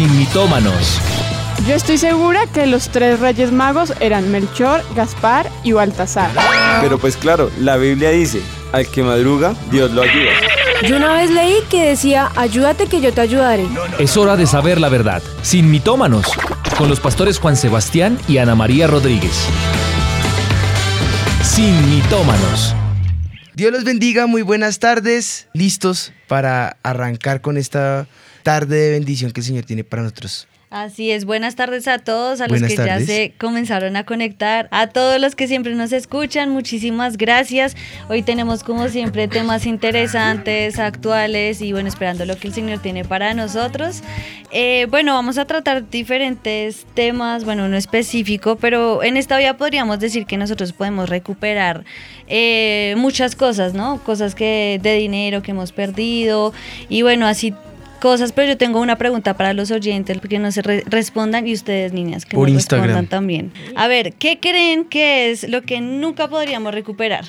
sin mitómanos. Yo estoy segura que los tres reyes magos eran Melchor, Gaspar y Baltasar. Pero pues claro, la Biblia dice, al que madruga, Dios lo ayuda. Yo una vez leí que decía, ayúdate que yo te ayudaré. Es hora de saber la verdad, sin mitómanos, con los pastores Juan Sebastián y Ana María Rodríguez. Sin mitómanos. Dios los bendiga, muy buenas tardes, listos para arrancar con esta tarde de bendición que el Señor tiene para nosotros. Así es, buenas tardes a todos, a los Buenas que tardes. ya se comenzaron a conectar, a todos los que siempre nos escuchan, muchísimas gracias. Hoy tenemos como siempre temas interesantes, actuales y bueno, esperando lo que el Señor tiene para nosotros. Eh, bueno, vamos a tratar diferentes temas, bueno, uno específico, pero en esta vida podríamos decir que nosotros podemos recuperar eh, muchas cosas, ¿no? Cosas que de dinero que hemos perdido y bueno, así cosas, pero yo tengo una pregunta para los oyentes que no se re- respondan y ustedes niñas que Por nos Instagram. respondan también. A ver, ¿qué creen que es lo que nunca podríamos recuperar?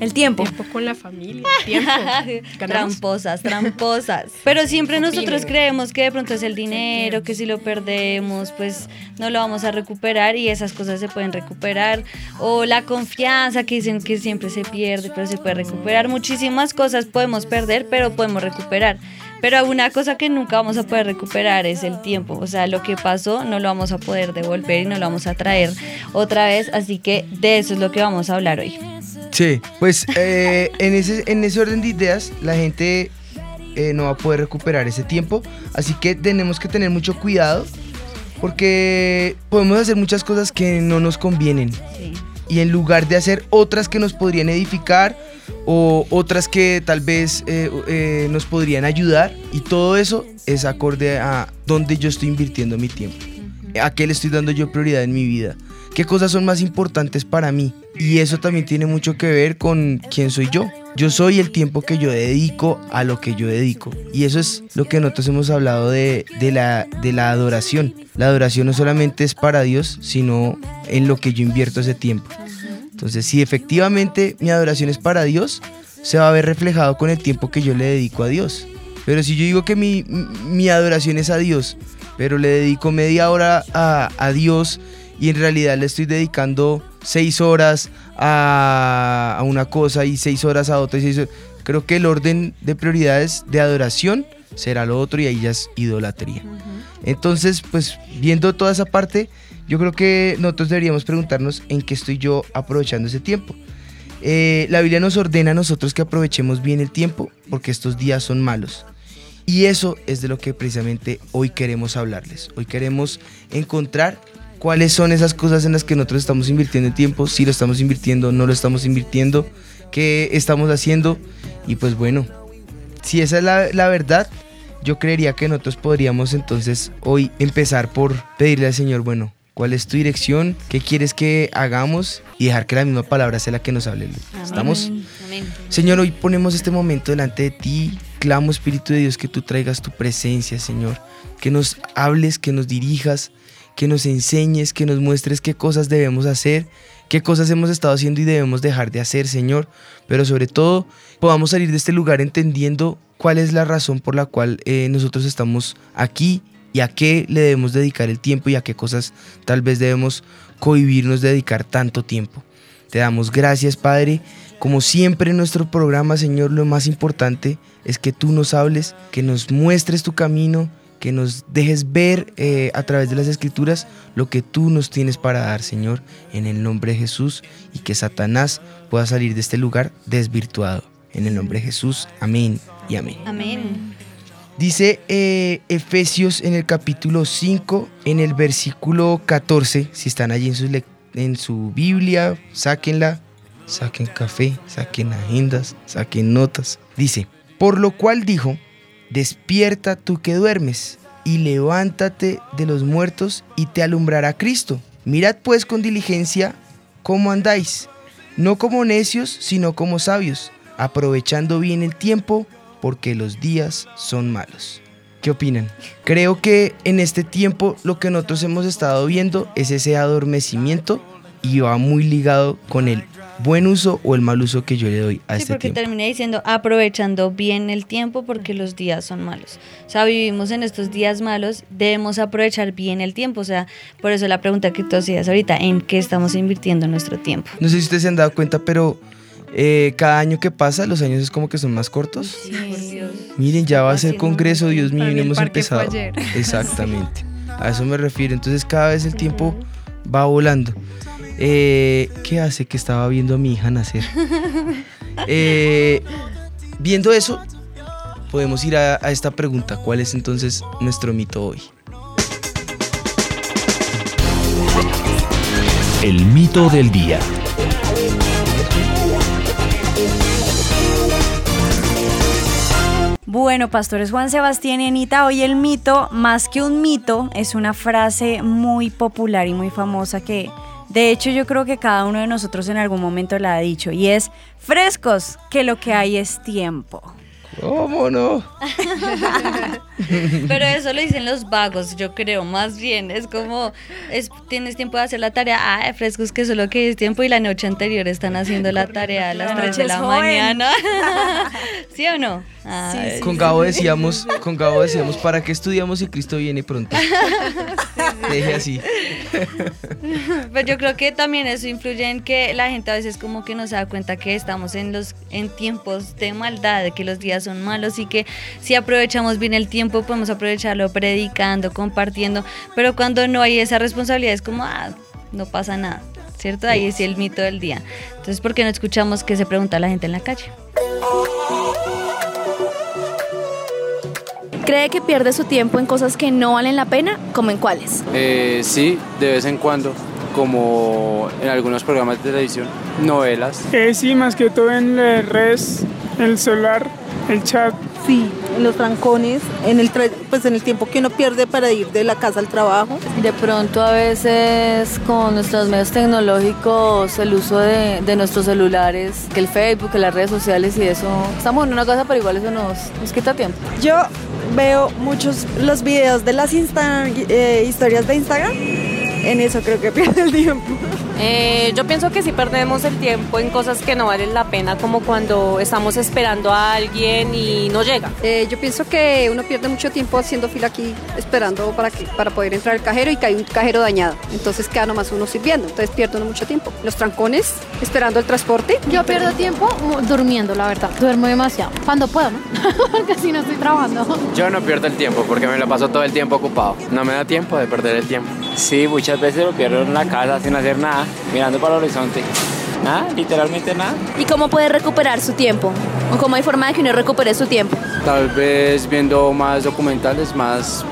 El tiempo. Tiempo con la familia, tiempo. ¿Ganamos? tramposas, tramposas. Pero siempre nosotros creemos que de pronto es el dinero, que si lo perdemos, pues no lo vamos a recuperar y esas cosas se pueden recuperar. O la confianza que dicen que siempre se pierde, pero se puede recuperar. Muchísimas cosas podemos perder, pero podemos recuperar. Pero una cosa que nunca vamos a poder recuperar es el tiempo. O sea, lo que pasó no lo vamos a poder devolver y no lo vamos a traer otra vez. Así que de eso es lo que vamos a hablar hoy. Sí, pues eh, en, ese, en ese orden de ideas la gente eh, no va a poder recuperar ese tiempo, así que tenemos que tener mucho cuidado porque podemos hacer muchas cosas que no nos convienen Sí. Y en lugar de hacer otras que nos podrían edificar o otras que tal vez eh, eh, nos podrían ayudar y todo eso es acorde a dónde yo estoy invirtiendo mi tiempo, a qué le estoy dando yo prioridad en mi vida, qué cosas son más importantes para mí y eso también tiene mucho que ver con quién soy yo. Yo soy el tiempo que yo dedico a lo que yo dedico. Y eso es lo que nosotros hemos hablado de, de la, de la adoración. La adoración no solamente es para Dios, sino en lo que yo invierto ese tiempo. Entonces, si efectivamente mi adoración es para Dios, se va a ver reflejado con el tiempo que yo le dedico a Dios. Pero si yo digo que mi, adoración es a Dios, pero le dedico media hora a, a Dios y en realidad le estoy dedicando seis horas a, a una cosa y seis horas a otra, y seis horas- creo que el orden de prioridades de adoración será lo otro y ahí ya es idolatría. Entonces, pues viendo toda esa parte, yo creo que nosotros deberíamos preguntarnos en qué estoy yo aprovechando ese tiempo. Eh, la Biblia nos ordena a nosotros que aprovechemos bien el tiempo porque estos días son malos. Y eso es de lo que precisamente hoy queremos hablarles. Hoy queremos encontrar cuáles son esas cosas en las que nosotros estamos invirtiendo tiempo, si lo estamos invirtiendo, no lo estamos invirtiendo, qué estamos haciendo. Y pues bueno, si esa es la, la verdad, yo creería que nosotros podríamos entonces hoy empezar por pedirle al Señor, bueno, ¿cuál es tu dirección? ¿Qué quieres que hagamos? Y dejar que la misma palabra sea la que nos hable. ¿Estamos? Amén. Señor, hoy ponemos este momento delante de ti. Clamo, Espíritu de Dios, que tú traigas tu presencia, Señor. Que nos hables, que nos dirijas, que nos enseñes, que nos muestres qué cosas debemos hacer, qué cosas hemos estado haciendo y debemos dejar de hacer, Señor. Pero sobre todo, podamos salir de este lugar entendiendo cuál es la razón por la cual eh, nosotros estamos aquí y a qué le debemos dedicar el tiempo y a qué cosas tal vez debemos cohibirnos de dedicar tanto tiempo. Te damos gracias, Padre. Como siempre en nuestro programa, Señor, lo más importante es que tú nos hables, que nos muestres tu camino, que nos dejes ver eh, a través de las escrituras lo que tú nos tienes para dar, Señor, en el nombre de Jesús, y que Satanás pueda salir de este lugar desvirtuado. En el nombre de Jesús, amén y amén. Amén. Dice eh, Efesios en el capítulo 5, en el versículo 14, si están allí en su, en su Biblia, sáquenla, saquen café, saquen agendas, saquen notas. Dice, por lo cual dijo, despierta tú que duermes y levántate de los muertos y te alumbrará Cristo. Mirad pues con diligencia cómo andáis, no como necios, sino como sabios, aprovechando bien el tiempo, porque los días son malos. ¿Qué opinan? Creo que en este tiempo lo que nosotros hemos estado viendo es ese adormecimiento y va muy ligado con el buen uso o el mal uso que yo le doy a Sí, este porque tiempo. termina diciendo aprovechando bien el tiempo porque los días son malos. O sea, vivimos en estos días malos, debemos aprovechar bien el tiempo. O sea, por eso la pregunta que tú hacías ahorita, ¿en qué estamos invirtiendo nuestro tiempo? No sé si ustedes se han dado cuenta, pero eh, cada año que pasa, los años es como que son más cortos. Sí, por Dios. Miren, ya va a ser congreso, Dios mío, no hemos empezado. ayer. Exactamente. A eso me refiero. Entonces cada vez el tiempo va volando. Eh, ¿Qué hace que estaba viendo a mi hija nacer? Eh, viendo eso, podemos ir a, a esta pregunta. ¿Cuál es entonces nuestro mito hoy? El mito del día. Bueno, pastores Juan Sebastián y Anita, hoy el mito, más que un mito, es una frase muy popular y muy famosa que, de hecho, yo creo que cada uno de nosotros en algún momento la ha dicho, y es, frescos, que lo que hay es tiempo. ¿Cómo no? Pero eso lo dicen los vagos, yo creo, más bien. Es como, es, tienes tiempo de hacer la tarea. Ah, frescos que solo que es tiempo y la noche anterior están haciendo la tarea a las La 3 de noche la mañana. ¿Sí o no? Ay, Con Gabo decíamos, con Gabo decíamos, ¿para qué estudiamos si Cristo viene pronto? Deje así. Pues yo creo que también eso influye en que la gente a veces como que no se da cuenta que estamos en los en tiempos de maldad, de que los días son malos y que si aprovechamos bien el tiempo podemos aprovecharlo predicando, compartiendo, pero cuando no hay esa responsabilidad es como, ah, no pasa nada, ¿cierto? Ahí es el mito del día. Entonces, ¿por qué no escuchamos qué se pregunta la gente en la calle? ¿Cree que pierde su tiempo en cosas que no valen la pena? ¿Como en cuáles? Eh, sí, de vez en cuando, como en algunos programas de televisión, novelas. Eh, sí, más que todo en las redes, el celular, el chat. Sí, en los trancones, en el, tra- pues en el tiempo que uno pierde para ir de la casa al trabajo. De pronto a veces con nuestros medios tecnológicos, el uso de, de nuestros celulares, que el Facebook, que las redes sociales y eso, estamos en una cosa, pero igual eso nos, nos quita tiempo. Yo veo muchos los videos de las Insta- eh, historias de Instagram. En eso creo que pierde el tiempo. Eh, yo pienso que sí perdemos el tiempo en cosas que no valen la pena, como cuando estamos esperando a alguien y no llega. Eh, yo pienso que uno pierde mucho tiempo haciendo fila aquí esperando para, que, para poder entrar al cajero y que hay un cajero dañado. Entonces queda nomás uno sirviendo. Entonces pierde uno mucho tiempo. Los trancones, esperando el transporte. Yo pierdo tiempo durmiendo, la verdad. Duermo demasiado. Cuando puedo, ¿no? Porque si no estoy trabajando. Yo no pierdo el tiempo porque me lo paso todo el tiempo ocupado. No me da tiempo de perder el tiempo. Sí, muchas veces lo pierdo en la casa sin hacer nada, mirando para el horizonte. Nada, literalmente nada. ¿Y cómo puede recuperar su tiempo? ¿O cómo hay forma de que uno recupere su tiempo? Tal vez viendo más documentales, más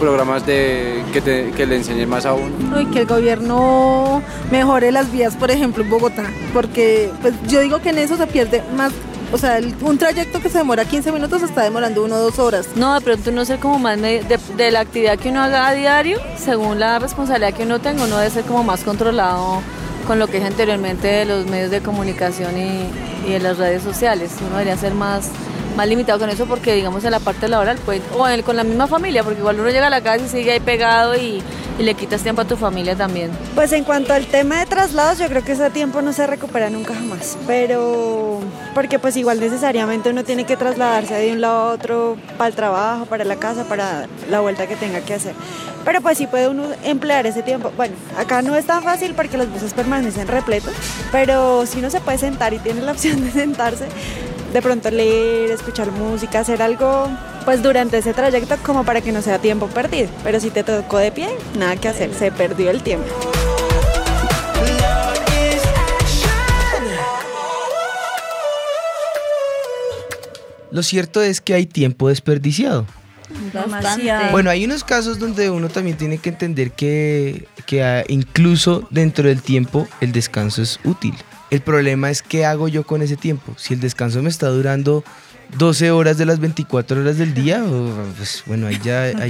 programas de, que, te- que le enseñen más a uno. Y que el gobierno mejore las vías, por ejemplo, en Bogotá. Porque pues yo digo que en eso se pierde más. O sea, el- un trayecto que se demora 15 minutos está demorando uno o dos horas. No, de pronto no ser como más de, de la actividad que uno haga a diario, según la responsabilidad que uno tenga, uno debe ser como más controlado con lo que es anteriormente de los medios de comunicación y, y de las redes sociales. Uno debería ser más, más limitado con eso porque, digamos, en la parte laboral, pues, o con la misma familia, porque igual uno llega a la casa y sigue ahí pegado y, y le quitas tiempo a tu familia también. Pues en cuanto al tema de traslados, yo creo que ese tiempo no se recupera nunca jamás. Pero porque pues igual necesariamente uno tiene que trasladarse de un lado a otro para el trabajo, para la casa, para la vuelta que tenga que hacer. Pero pues sí puede uno emplear ese tiempo. Bueno, acá no es tan fácil porque los buses permanecen repletos, pero si uno se puede sentar y tiene la opción de sentarse, de pronto leer, escuchar música, hacer algo pues durante ese trayecto como para que no sea tiempo perdido. Pero si te tocó de pie, nada que hacer, se perdió el tiempo. Lo cierto es que hay tiempo desperdiciado. Bastante. Bueno, hay unos casos donde uno también tiene que entender que, que incluso dentro del tiempo el descanso es útil. El problema es qué hago yo con ese tiempo. Si el descanso me está durando 12 horas de las 24 horas del día, pues bueno, ahí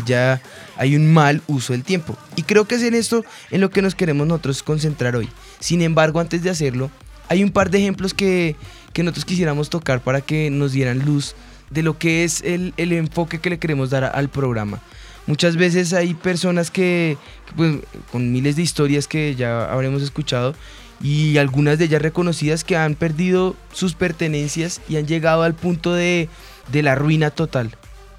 ya, hay un mal uso del tiempo. Y creo que es en esto en lo que nos queremos nosotros concentrar hoy. Sin embargo, antes de hacerlo, hay un par de ejemplos que, que nosotros quisiéramos tocar para que nos dieran luz de lo que es el, el enfoque que le queremos dar al programa. Muchas veces hay personas que, que, pues, con miles de historias que ya habremos escuchado, y algunas de ellas reconocidas que han perdido sus pertenencias y han llegado al punto de, de la ruina total,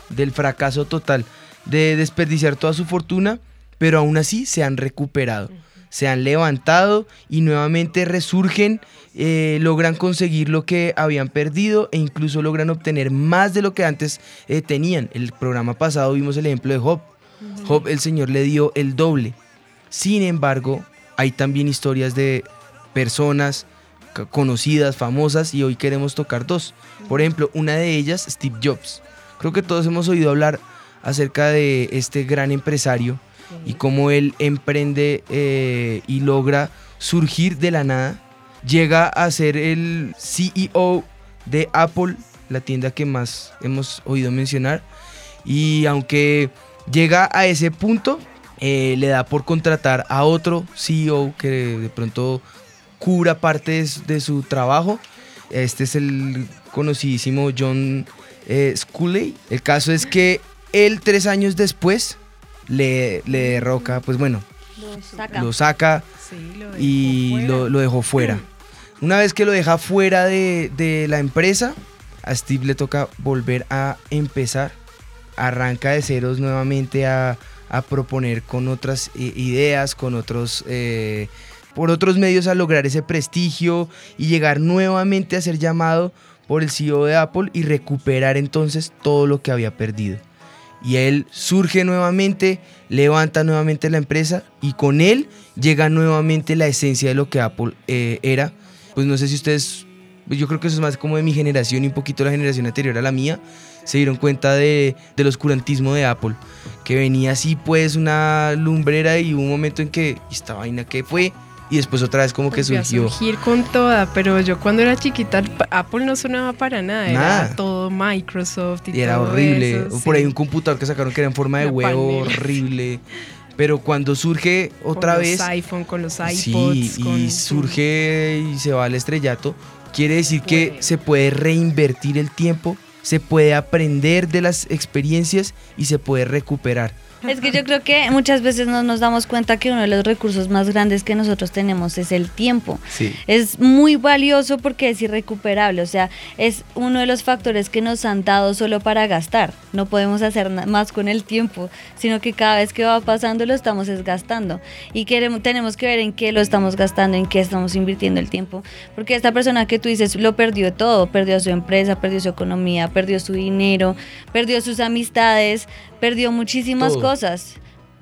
del fracaso total, de desperdiciar toda su fortuna, pero aún así se han recuperado, se han levantado y nuevamente resurgen, eh, logran conseguir lo que habían perdido e incluso logran obtener más de lo que antes eh, tenían. El programa pasado vimos el ejemplo de Job. Job, el Señor le dio el doble. Sin embargo, hay también historias de personas conocidas, famosas, y hoy queremos tocar dos. Por ejemplo, una de ellas, Steve Jobs. Creo que todos hemos oído hablar acerca de este gran empresario y cómo él emprende eh, y logra surgir de la nada. Llega a ser el CEO de Apple, la tienda que más hemos oído mencionar. Y aunque llega a ese punto, eh, le da por contratar a otro CEO que de pronto cubra parte de su, de su trabajo. Este es el conocidísimo John eh, Sculley. El caso es que él tres años después le, le derroca, pues bueno, Lo saca. lo saca y lo, lo dejó fuera. Una vez que lo deja fuera de, de la empresa, a Steve le toca volver a empezar. Arranca de ceros nuevamente a, a proponer con otras eh, ideas, con otros... eh, por otros medios a lograr ese prestigio y llegar nuevamente a ser llamado por el CEO de Apple y recuperar entonces todo lo que había perdido. Y él surge nuevamente, levanta nuevamente la empresa y con él llega nuevamente la esencia de lo que Apple eh, era. Pues no sé si ustedes, yo creo que eso es más como de mi generación y un poquito la generación anterior a la mía, se dieron cuenta de, del oscurantismo de Apple. Que venía así pues una lumbrera y un momento en que "¿Y esta vaina que fue y después otra vez como que Volvió a surgió. surgir con toda, pero yo cuando era chiquita Apple no sonaba para nada, Nada. era todo Microsoft y, Y era todo horrible. eso, Por ahí un computador que sacaron que era en forma de Una huevo, panela. horrible. Pero cuando surge otra con vez. Los iPhone, con los iPods, Sí, y surge y se va al estrellato. Quiere decir que se puede reinvertir el tiempo, se puede aprender de las experiencias y se puede recuperar. Es que yo creo que muchas veces no nos damos cuenta que uno de los recursos más grandes que nosotros tenemos es el tiempo. Sí. Es muy valioso porque es irrecuperable, o sea, es uno de los factores que nos han dado solo para gastar. No podemos hacer más con el tiempo, sino que cada vez que va pasando lo estamos es gastando. Y queremos, tenemos que ver en qué lo estamos gastando, en qué estamos invirtiendo el tiempo. Porque esta persona que tú dices lo perdió todo, perdió su empresa, perdió su economía, perdió su dinero, perdió sus amistades, perdió muchísimas Todo. cosas.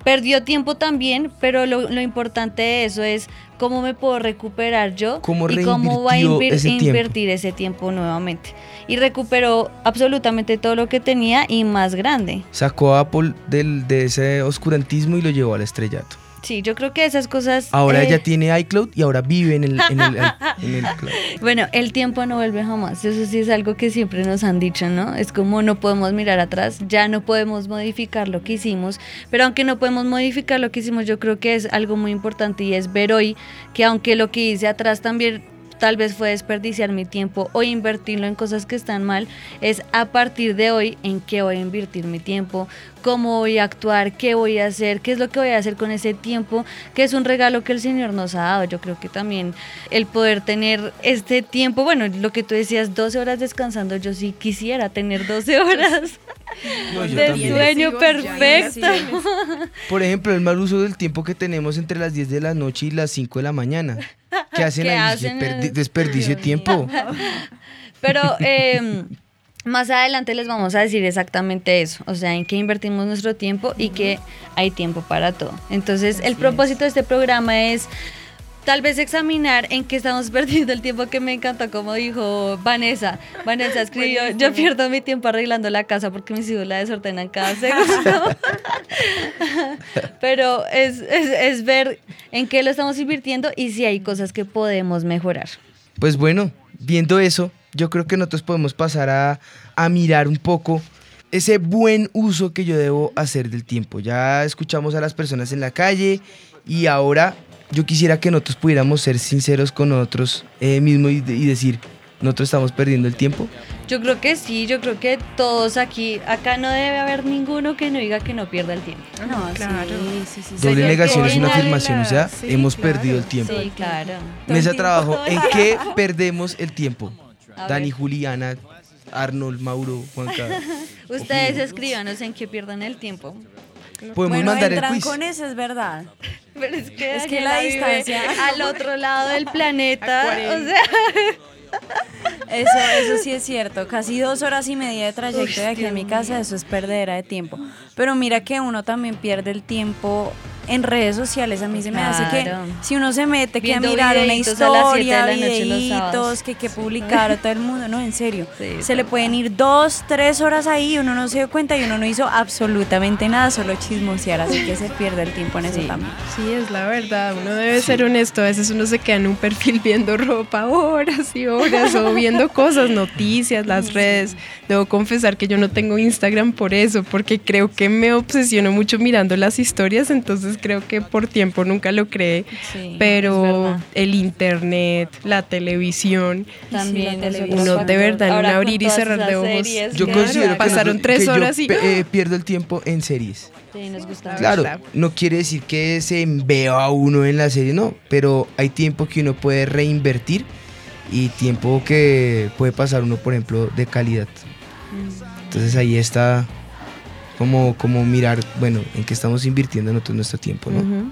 Perdió tiempo también, pero lo, lo importante de eso es cómo me puedo recuperar yo ¿Cómo y cómo va a invir- ese invertir ese tiempo nuevamente. Y recuperó absolutamente todo lo que tenía y más grande. Sacó a Apple del, de ese oscurantismo y lo llevó al estrellato. Sí, yo creo que esas cosas... Ahora eh, ella tiene iCloud y ahora vive en el, en el, en el cloud. Bueno, el tiempo no vuelve jamás. Eso sí es algo que siempre nos han dicho, ¿no? Es como no podemos mirar atrás, ya no podemos modificar lo que hicimos, pero aunque no podemos modificar lo que hicimos, yo creo que es algo muy importante y es ver hoy que aunque lo que hice atrás también tal vez fue desperdiciar mi tiempo o invertirlo en cosas que están mal, es a partir de hoy en qué voy a invertir mi tiempo, cómo voy a actuar, qué voy a hacer, qué es lo que voy a hacer con ese tiempo, que es un regalo que el Señor nos ha dado. Yo creo que también el poder tener este tiempo, bueno, lo que tú decías, 12 horas descansando, yo sí quisiera tener 12 horas No, de también. sueño perfecto. Por ejemplo, el mal uso del tiempo que tenemos entre las 10 de la noche y las 5 de la mañana. ¿Qué hacen ¿Qué ahí? hacen? Desperdi- desperdicio de tiempo. Pero eh, más adelante les vamos a decir exactamente eso, o sea, en qué invertimos nuestro tiempo y que hay tiempo para todo. Entonces, el propósito de este programa es tal vez examinar en qué estamos perdiendo el tiempo que me encantó, como dijo Vanessa. Vanessa escribió, yo pierdo mi tiempo arreglando la casa porque mis hijos la desordenan cada segundo. Pero es, es, es ver en qué lo estamos invirtiendo y si hay cosas que podemos mejorar. Pues bueno, viendo eso, yo creo que nosotros podemos pasar a, a mirar un poco ese buen uso que yo debo hacer del tiempo. Ya escuchamos a las personas en la calle y ahora yo quisiera que nosotros pudiéramos ser sinceros con nosotros eh, mismos y, de- y decir, nosotros estamos perdiendo el tiempo. Yo creo que sí, yo creo que todos aquí, acá no debe haber ninguno que no diga que no pierda el tiempo. No, claro. Sí, sí, sí. Doble negación es una afirmación, o sea, Sí, hemos claro. perdido el tiempo. Sí, claro. Mesa de trabajo, ¿en qué perdemos el tiempo? A Dani, ver. Juliana, Arnold, Mauro, Juanca. Ustedes escríbanos en qué pierdan el tiempo. Podemos bueno, mandar el quiz. trancones es verdad. Pero es que, Es que Daniela la distancia- al otro lado del planeta, o sea, Eso, eso sí es cierto. Casi dos horas y media de trayecto de aquí a mi casa, eso es perdedera de tiempo. Pero mira que uno también pierde el tiempo en redes sociales. A mí se me hace que si uno se mete que a mirar una a las de historia, la noche los que, que publicar a todo el mundo, no, en serio. Sí, se le pueden ir dos, tres horas ahí, uno no se dio cuenta y uno no hizo absolutamente nada, solo chismosear, así que se pierde el tiempo en eso también. Sí, es la verdad. Uno debe ser honesto. A veces uno se queda en un perfil viendo ropa horas y horas o viendo cosas, noticias, las redes. Debo confesar que yo no tengo Instagram por eso, porque creo que me obsesiono mucho mirando las historias. Entonces creo que por tiempo nunca lo creé. Sí, Pero el internet, la televisión, también la televisión. uno de verdad un abrir y cerrar de ojos. series, Yo claro. considero que, Pasaron nosotros- tres que yo horas y- pe- eh, pierdo el tiempo en series. Sí, nos gusta. Claro, no quiere decir que se vea a uno en la serie, no, pero hay tiempo que uno puede reinvertir y tiempo que puede pasar uno, por ejemplo, de calidad. Entonces ahí está como, como mirar, bueno, en qué estamos invirtiendo nosotros nuestro tiempo, ¿no? Ujú.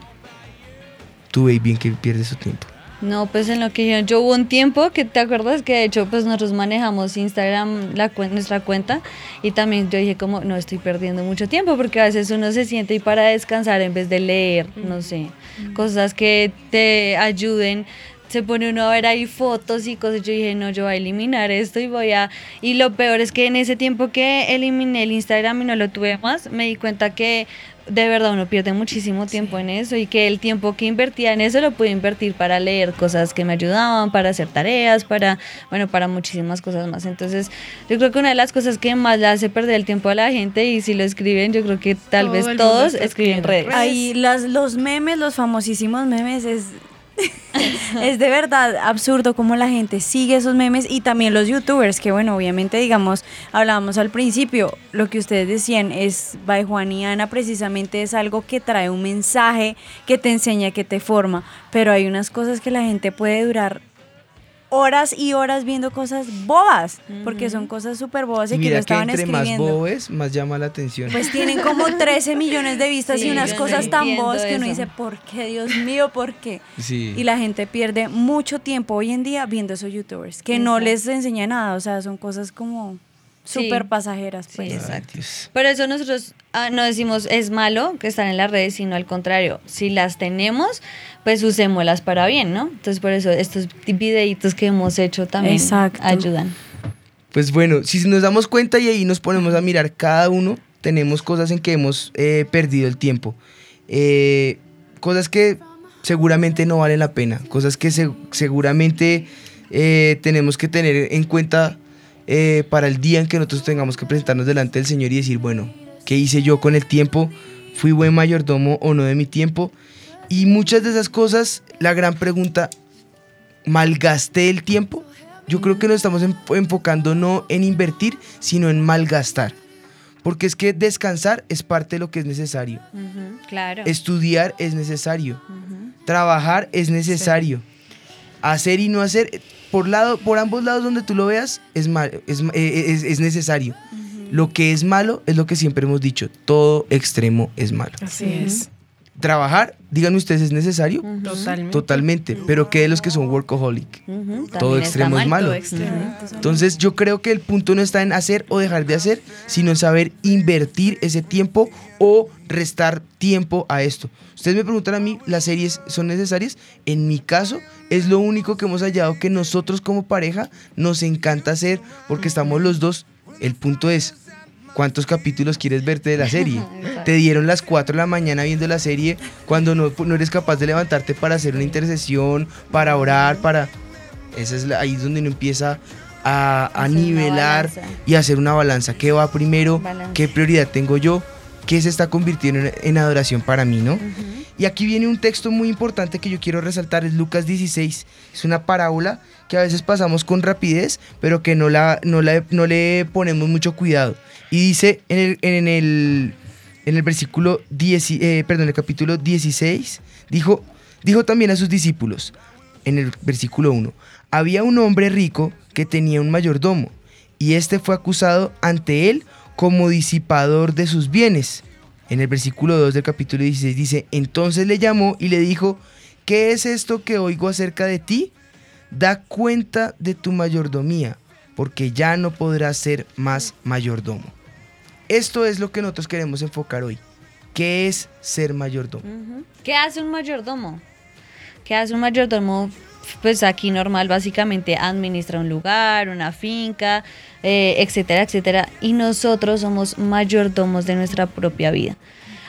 Tú, baby, en qué pierdes su tiempo. No, pues en lo que yo, yo hubo un tiempo que te acuerdas que de hecho pues nosotros manejamos Instagram, la, cuen- nuestra cuenta y también yo dije como no estoy perdiendo mucho tiempo porque a veces uno se siente y para descansar en vez de leer, no sé, cosas que te ayuden. Se pone uno a ver ahí fotos y cosas. Yo dije, no, yo voy a eliminar esto y voy a... Y lo peor es que en ese tiempo que eliminé el Instagram y no lo tuve más, me di cuenta que de verdad uno pierde muchísimo tiempo en eso y que el tiempo que invertía en eso lo pude invertir para leer cosas que me ayudaban, para hacer tareas, para, bueno, para muchísimas cosas más. Entonces, yo creo que una de las cosas que más le hace perder el tiempo a la gente y si lo escriben, yo creo que tal Todo vez todos escriben redes. Ahí las, los memes, los famosísimos memes, es, es de verdad absurdo cómo la gente sigue esos memes y también los youtubers, que bueno, obviamente digamos, hablábamos al principio, lo que ustedes decían es, by Juan y Ana, precisamente es algo que trae un mensaje, que te enseña, que te forma, pero hay unas cosas que la gente puede durar horas y horas viendo cosas bobas, porque son cosas súper bobas y que no mira que estaban entre más escribiendo. bobo es, más llama la atención. Pues tienen como 13 millones de vistas Sí, y unas no cosas tan bobas que uno dice, ¿por qué, Dios mío, por qué? Sí. Y la gente pierde mucho tiempo hoy en día viendo esos youtubers, que no les enseña nada, o sea, son cosas como Sí. súper pasajeras. Pues. Sí, exacto. Por eso nosotros ah, no decimos es malo que están en las redes, sino al contrario, si las tenemos, pues usémoslas para bien, ¿no? Entonces por eso estos videitos que hemos hecho también Exacto. ayudan. Pues bueno, si nos damos cuenta y ahí nos ponemos a mirar cada uno, tenemos cosas en que hemos eh, perdido el tiempo. Eh, cosas que seguramente no valen la pena, cosas que se- seguramente eh, tenemos que tener en cuenta eh, para el día en que nosotros tengamos que presentarnos delante del Señor y decir, bueno, ¿qué hice yo con el tiempo? ¿Fui buen mayordomo o no de mi tiempo? Y muchas de esas cosas, la gran pregunta, ¿malgasté el tiempo? Yo creo que nos estamos en- enfocando no en invertir, sino en malgastar. Porque es que descansar es parte de lo que es necesario. claro. Estudiar es necesario. Trabajar es necesario. Hacer y no hacer, por, lado, por ambos lados donde tú lo veas, es, mal- es, eh, es- es necesario. Lo que es malo es lo que siempre hemos dicho, todo extremo es malo. Así es. Trabajar, díganme ustedes, ¿es necesario? Totalmente. Totalmente, pero ¿qué de los que son workaholic? Todo extremo es mal. malo. Todo extremo. Entonces yo creo que el punto no está en hacer o dejar de hacer, sino en saber invertir ese tiempo o restar tiempo a esto. Ustedes me preguntan a mí, ¿las series son necesarias? En mi caso, es lo único que hemos hallado que nosotros como pareja nos encanta hacer porque estamos los dos. El punto es, ¿cuántos capítulos quieres verte de la serie? Te dieron las 4 de la mañana viendo la serie cuando no, no eres capaz de levantarte para hacer una intercesión, para orar, para... Esa es la- ahí es donde uno empieza a, a nivelar y hacer una balanza. ¿Qué va primero? Balance. ¿Qué prioridad tengo yo? ¿Qué se está convirtiendo en, en adoración para mí, no? Y aquí viene un texto muy importante que yo quiero resaltar, es Lucas 16. Es una parábola que a veces pasamos con rapidez, pero que no, la, no, la- no le ponemos mucho cuidado. Y dice en el, en el, en el versículo 10, eh, perdón, el capítulo 16, dijo, dijo también a sus discípulos, en el versículo 1, había un hombre rico que tenía un mayordomo, y este fue acusado ante él como disipador de sus bienes. En el versículo 2 del capítulo 16 dice, entonces le llamó y le dijo, ¿qué es esto que oigo acerca de ti? Da cuenta de tu mayordomía, porque ya no podrás ser más mayordomo. Esto es lo que nosotros queremos enfocar hoy. ¿Qué es ser mayordomo? ¿Qué hace un mayordomo? ¿Qué hace un mayordomo? Pues aquí normal, básicamente administra un lugar, una finca, eh, etcétera, etcétera. Y nosotros somos mayordomos de nuestra propia vida.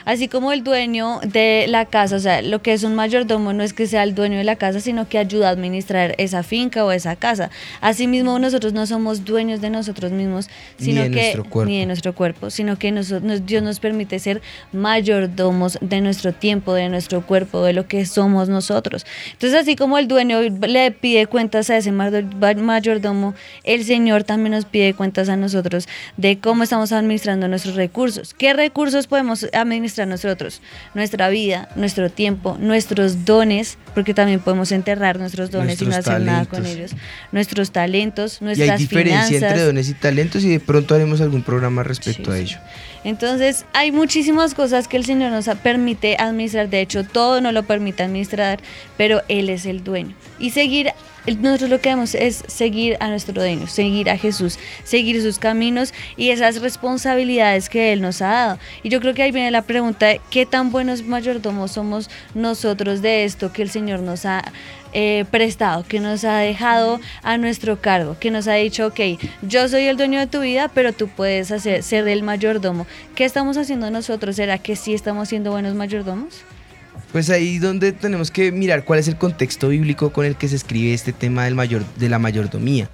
Así como el dueño de la casa, o sea, lo que es un mayordomo no es que sea el dueño de la casa, sino que ayuda a administrar esa finca o esa casa. Asimismo, nosotros no somos dueños de nosotros mismos, Ni sino de que nuestro cuerpo. ni de nuestro cuerpo, sino que nos- Dios nos permite ser mayordomos de nuestro tiempo, de nuestro cuerpo, de lo que somos nosotros. Entonces, así como el dueño le pide cuentas a ese mayor- mayordomo, el Señor también nos pide cuentas a nosotros de cómo estamos administrando nuestros recursos. ¿Qué recursos podemos administrar nosotros? Nuestra vida, nuestro tiempo, nuestros dones, porque también podemos enterrar nuestros dones y no hacer nada con ellos. Nuestros talentos, Y nuestras hay diferencia finanzas. entre dones y talentos y de pronto haremos algún programa respecto a ello. Entonces, hay muchísimas cosas que el Señor nos permite administrar. De hecho, todo no lo permite administrar, pero Él es el dueño. Y seguir, nosotros lo que debemos es seguir a nuestro dueño, seguir a Jesús, seguir sus caminos y esas responsabilidades que Él nos ha dado. Y yo creo que ahí viene la pregunta qué tan buenos mayordomos somos nosotros de esto que el Señor nos ha eh, prestado, que nos ha dejado a nuestro cargo, que nos ha dicho, ok, yo soy el dueño de tu vida, pero tú puedes hacer, ser el mayordomo. ¿Qué estamos haciendo nosotros? ¿Será que sí estamos siendo buenos mayordomos? Pues ahí donde tenemos que mirar cuál es el contexto bíblico con el que se escribe este tema del mayor, de la mayordomía.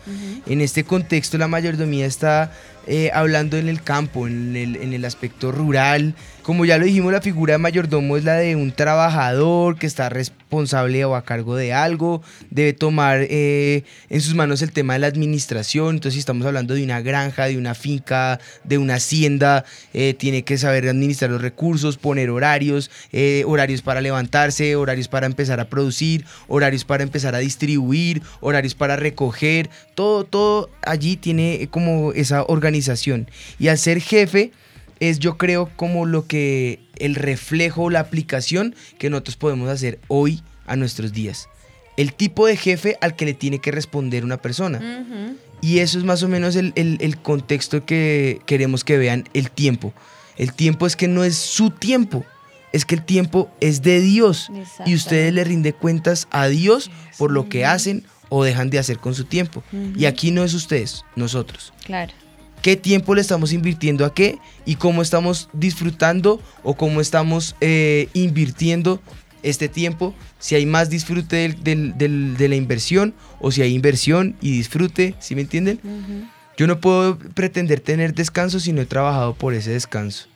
En este contexto la mayordomía está eh, hablando en el campo, en el, en el aspecto rural. Como ya lo dijimos, la figura de mayordomo es la de un trabajador que está responsable o a cargo de algo, debe tomar eh, en sus manos el tema de la administración. Entonces, si estamos hablando de una granja, de una finca, de una hacienda, eh, tiene que saber administrar los recursos, poner horarios, horarios para levantarse, horarios para empezar a producir, horarios para empezar a distribuir, horarios para recoger. Todo, todo allí tiene como esa organización. Y al ser jefe, es yo creo como lo que el reflejo, la aplicación que nosotros podemos hacer hoy a nuestros días. El tipo de jefe al que le tiene que responder una persona. Y eso es más o menos el, el- el contexto que queremos que vean el tiempo. El tiempo es que no es su tiempo, es que el tiempo es de Dios. Y ustedes le rinden cuentas a Dios por lo que hacen o dejan de hacer con su tiempo. Y aquí no es ustedes, nosotros. Claro. ¿Qué tiempo le estamos invirtiendo a qué? Y cómo estamos disfrutando o cómo estamos eh, invirtiendo este tiempo. Si hay más disfrute del- de la inversión o si hay inversión y disfrute, ¿sí me entienden? Yo no puedo pretender tener descanso si no he trabajado por ese descanso.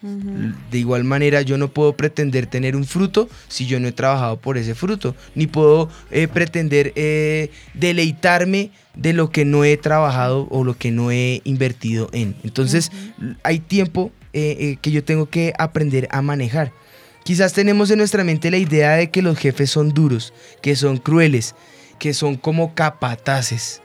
De igual manera, yo no puedo pretender tener un fruto si yo no he trabajado por ese fruto. Ni puedo eh, pretender eh, deleitarme de lo que no he trabajado o lo que no he invertido en. Entonces, hay tiempo eh, que yo tengo que aprender a manejar. Quizás tenemos en nuestra mente la idea de que los jefes son duros, que son crueles, que son como capataces.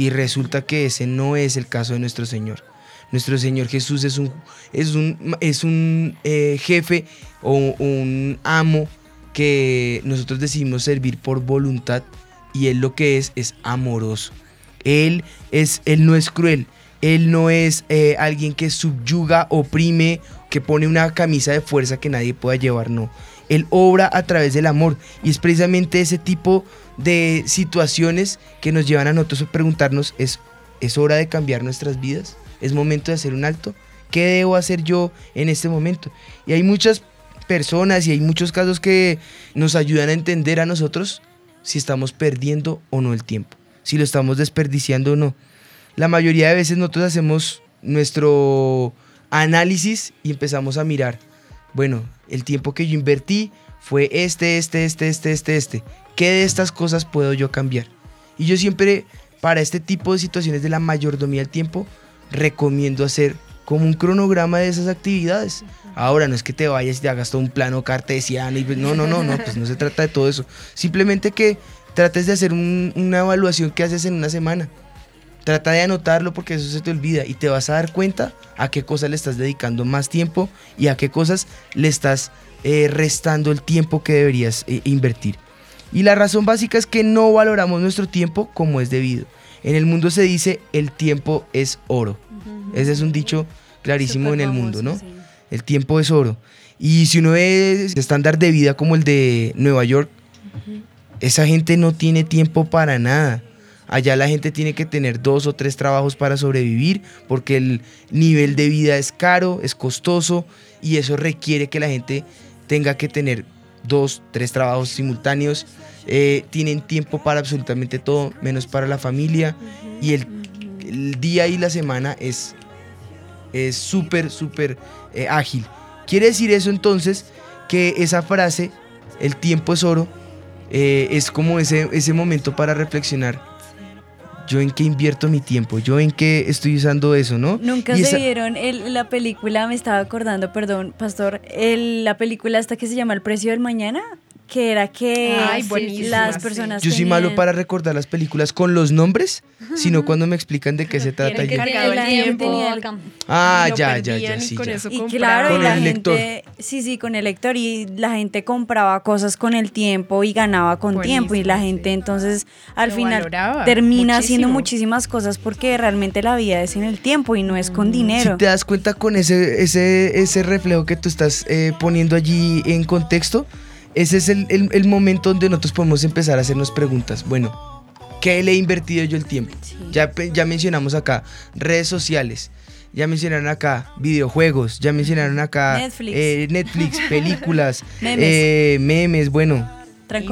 Y resulta que ese no es el caso de nuestro Señor. Nuestro Señor Jesús es un, es un, es un eh, jefe o un amo que nosotros decidimos servir por voluntad y Él lo que es es amoroso. Él, es, él no es cruel, Él no es eh, alguien que subyuga, oprime, que pone una camisa de fuerza que nadie pueda llevar, no. Él obra a través del amor y es precisamente ese tipo de situaciones que nos llevan a nosotros a preguntarnos, ¿es, ¿es hora de cambiar nuestras vidas? ¿Es momento de hacer un alto? ¿Qué debo hacer yo en este momento? Y hay muchas personas y hay muchos casos que nos ayudan a entender a nosotros si estamos perdiendo o no el tiempo, si lo estamos desperdiciando o no. La mayoría de veces nosotros hacemos nuestro análisis y empezamos a mirar, bueno, el tiempo que yo invertí fue este, este, este, este, este, este. ¿Qué de estas cosas puedo yo cambiar? Y yo siempre, para este tipo de situaciones de la mayordomía del tiempo, recomiendo hacer como un cronograma de esas actividades. Ahora no es que te vayas y te hagas todo un plano cartesiano y pues, no, no, no, no, pues no se trata de todo eso. Simplemente que trates de hacer un- una evaluación que haces en una semana. Trata de anotarlo porque eso se te olvida y te vas a dar cuenta a qué cosas le estás dedicando más tiempo y a qué cosas le estás eh, restando el tiempo que deberías eh, invertir. Y la razón básica es que no valoramos nuestro tiempo como es debido. En el mundo se dice el tiempo es oro. Ese es un dicho clarísimo en el mundo, ¿no? El tiempo es oro. Y si uno ve estándar de vida como el de Nueva York, esa gente no tiene tiempo para nada. Allá la gente tiene que tener dos o tres trabajos para sobrevivir porque el nivel de vida es caro, es costoso y eso requiere que la gente tenga que tener dos, tres trabajos simultáneos. Eh, tienen tiempo para absolutamente todo, menos para la familia. Y el, el día y la semana es es súper, súper eh, ágil. Quiere decir eso entonces que esa frase, el tiempo es oro, eh, es como ese, ese momento para reflexionar. Yo en qué invierto mi tiempo, yo en qué estoy usando eso, ¿no? Nunca Y se esa- vieron el- la película, me estaba acordando, perdón, pastor, el- la película esta que se llama El precio del mañana, que era que Ay, sí, buenísima, las sí. personas Yo soy malo para recordar las películas con los nombres, sino cuando me explican de qué se trata. que la tenía el- Ah, lo ya, ya, ya, y sí, con ya. eso Y claro, y Con la el gente, sí, sí, con el lector y la gente compraba cosas con el tiempo y ganaba con tiempo y la gente entonces al Lo final termina haciendo muchísimas cosas porque realmente la vida es en el tiempo y no es con dinero. Si te das cuenta con ese, ese, ese reflejo que tú estás eh, poniendo allí en contexto, ese es el, el- el momento donde nosotros podemos empezar a hacernos preguntas. Bueno, ¿qué le he invertido yo el tiempo? Ya, ya mencionamos acá redes sociales, ya mencionaron acá videojuegos, ya mencionaron acá Netflix. eh, Netflix, películas, Memes. eh, memes, bueno.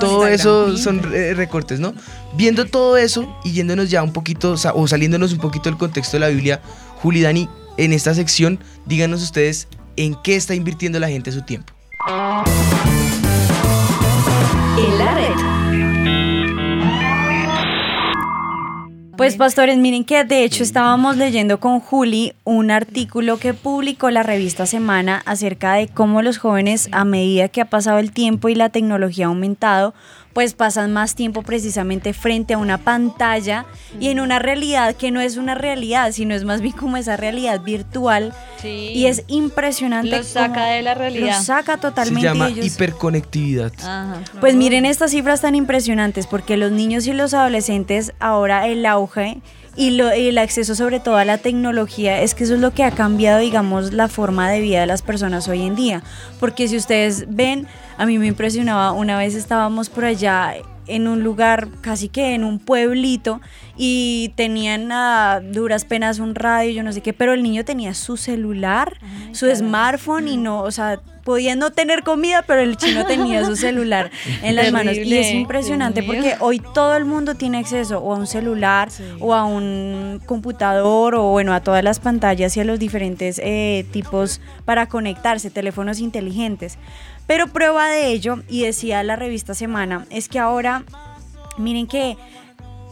Todo Instagram. eso son eh, recortes, ¿no? Viendo todo eso y yéndonos ya un poquito, o saliéndonos un poquito del contexto de la Biblia, Juli Dani, en esta sección, díganos ustedes en qué está invirtiendo la gente su tiempo. Pues pastores, miren que de hecho estábamos leyendo con Juli un artículo que publicó la revista Semana acerca de cómo los jóvenes a medida que ha pasado el tiempo y la tecnología ha aumentado, pues pasan más tiempo precisamente frente a una pantalla y en una realidad que no es una realidad, sino es más bien como esa realidad virtual. Sí. Y es impresionante. Los saca de la realidad. Los saca Se totalmente. llama y ellos- hiperconectividad. Ajá. pues miren estas cifras tan impresionantes porque los niños y los adolescentes ahora el auge y, lo- y el acceso sobre todo a la tecnología es que eso es lo que ha cambiado digamos la forma de vida de las personas hoy en día. Porque si ustedes ven a mí me impresionaba una vez estábamos por allá en un lugar casi que en un pueblito y tenían a duras penas un radio, yo no sé qué, pero el niño tenía su celular, su smartphone y no, o sea, podía no tener comida, pero el chino tenía su celular en las manos. Y es impresionante porque hoy todo el mundo tiene acceso o a un celular o a un computador o bueno, a todas las pantallas y a los diferentes eh, tipos para conectarse, teléfonos inteligentes. Pero prueba de ello, y decía la revista Semana, es que ahora, miren que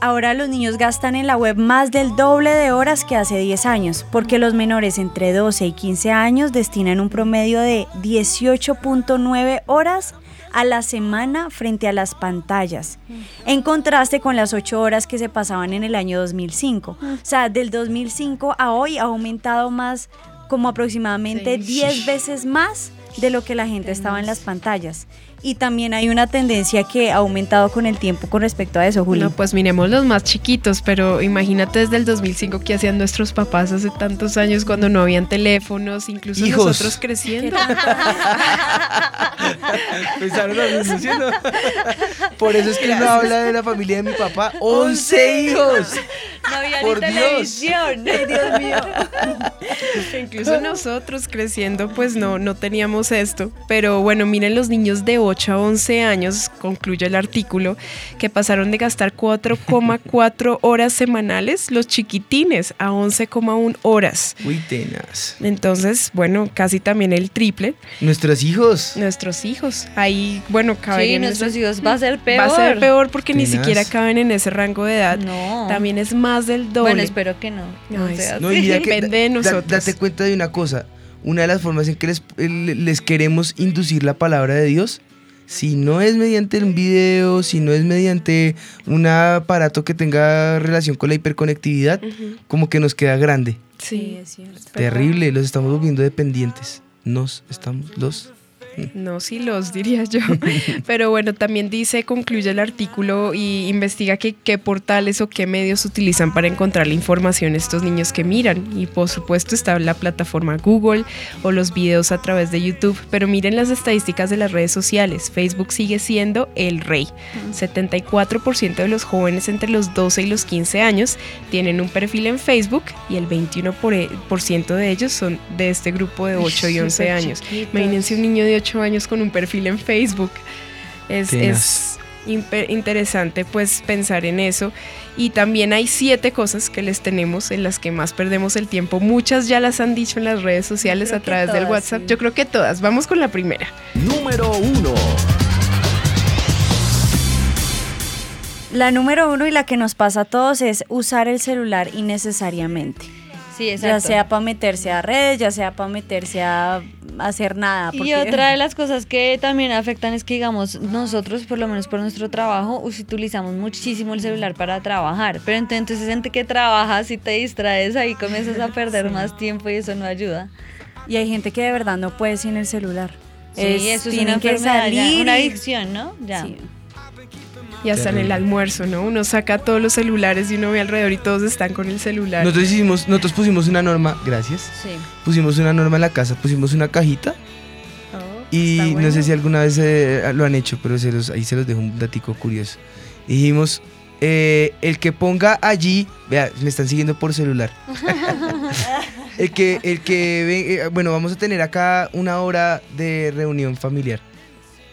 ahora los niños gastan en la web más del doble de horas que hace 10 años, porque los menores entre 12 y 15 años destinan un promedio de 18.9 horas a la semana frente a las pantallas, en contraste con las 8 horas que se pasaban en el año 2005. O sea, del 2005 a hoy ha aumentado más, como aproximadamente 10 veces más de lo que la gente estaba en las pantallas. Y también hay una tendencia que ha aumentado con el tiempo con respecto a eso, Julio. No, pues miremos los más chiquitos, pero imagínate desde el 2005 que hacían nuestros papás hace tantos años cuando no habían teléfonos, incluso Hijos. nosotros creciendo. Pensaron lo mismo, ¿sí o no? Por eso es que uno habla de la familia de mi papá. ¡11 hijos! no había Por ni Dios. televisión. Ay, Dios mío. Incluso nosotros creciendo pues no, no teníamos esto. Pero bueno, miren los niños de 8 a 11 años, concluye el artículo, que pasaron de gastar 4,4 horas semanales los chiquitines a 11,1 horas. Uy, tenaz. Entonces, bueno, casi también el triple. Nuestros hijos. Nuestros hijos. Ahí, bueno, caben Sí, en nuestros ese- hijos va a ser peor. Va a ser peor porque ni siquiera caben en ese rango de edad. No. También es más del doble. Bueno, espero que no. no sea No, y mira que Depende de da- nosotros. date cuenta de una cosa. Una de las formas en que les, les queremos inducir la palabra de Dios, si no es mediante un video, si no es mediante un aparato que tenga relación con la hiperconectividad, como que nos queda grande. Sí, es cierto. Terrible, los estamos volviendo dependientes. Nos estamos los. No, sí los diría yo. Pero bueno, también dice, concluye el artículo y investiga que, qué portales o qué medios utilizan para encontrar la información estos niños que miran. Y por supuesto está la plataforma Google o los videos a través de YouTube. Pero miren las estadísticas de las redes sociales. Facebook sigue siendo el rey. 74% de los jóvenes entre los 12 y los 15 años tienen un perfil en Facebook y el 21% de ellos son de este grupo de 8 y 11 Súper años. Imagínense un niño de 8 años con un perfil en Facebook. Es, es interesante pues pensar en eso. Y también hay siete cosas que les tenemos en las que más perdemos el tiempo. Muchas ya las han dicho en las redes sociales a través del WhatsApp. sí. Yo creo que todas. Vamos con la primera. Número 1. La número uno y la que nos pasa a todos es usar el celular innecesariamente. Sí, Ya exacto. sea para meterse a redes, ya sea para meterse a hacer nada. Y otra de las cosas que también afectan es que, digamos, nosotros, por lo menos por nuestro trabajo, utilizamos muchísimo el celular para trabajar. Pero entonces, gente que trabajas y te distraes, ahí comienzas a perder más tiempo y eso no ayuda. Y hay gente que de verdad no puede sin el celular. Sí, Es- eso es una que ya, salir una adicción, ¿no? Ya. Sí. Y hasta en el almuerzo, ¿no? Uno saca todos los celulares y uno ve alrededor y todos están con el celular. Nosotros hicimos, nosotros pusimos una norma, gracias. Sí. Pusimos una norma en la casa, pusimos una cajita. Y está no sé si alguna vez eh, lo han hecho, pero se los, ahí se los dejo un datico curioso. Dijimos, eh, el que ponga allí, vea, me están siguiendo por celular. el que, el que eh, bueno, vamos a tener acá una hora de reunión familiar.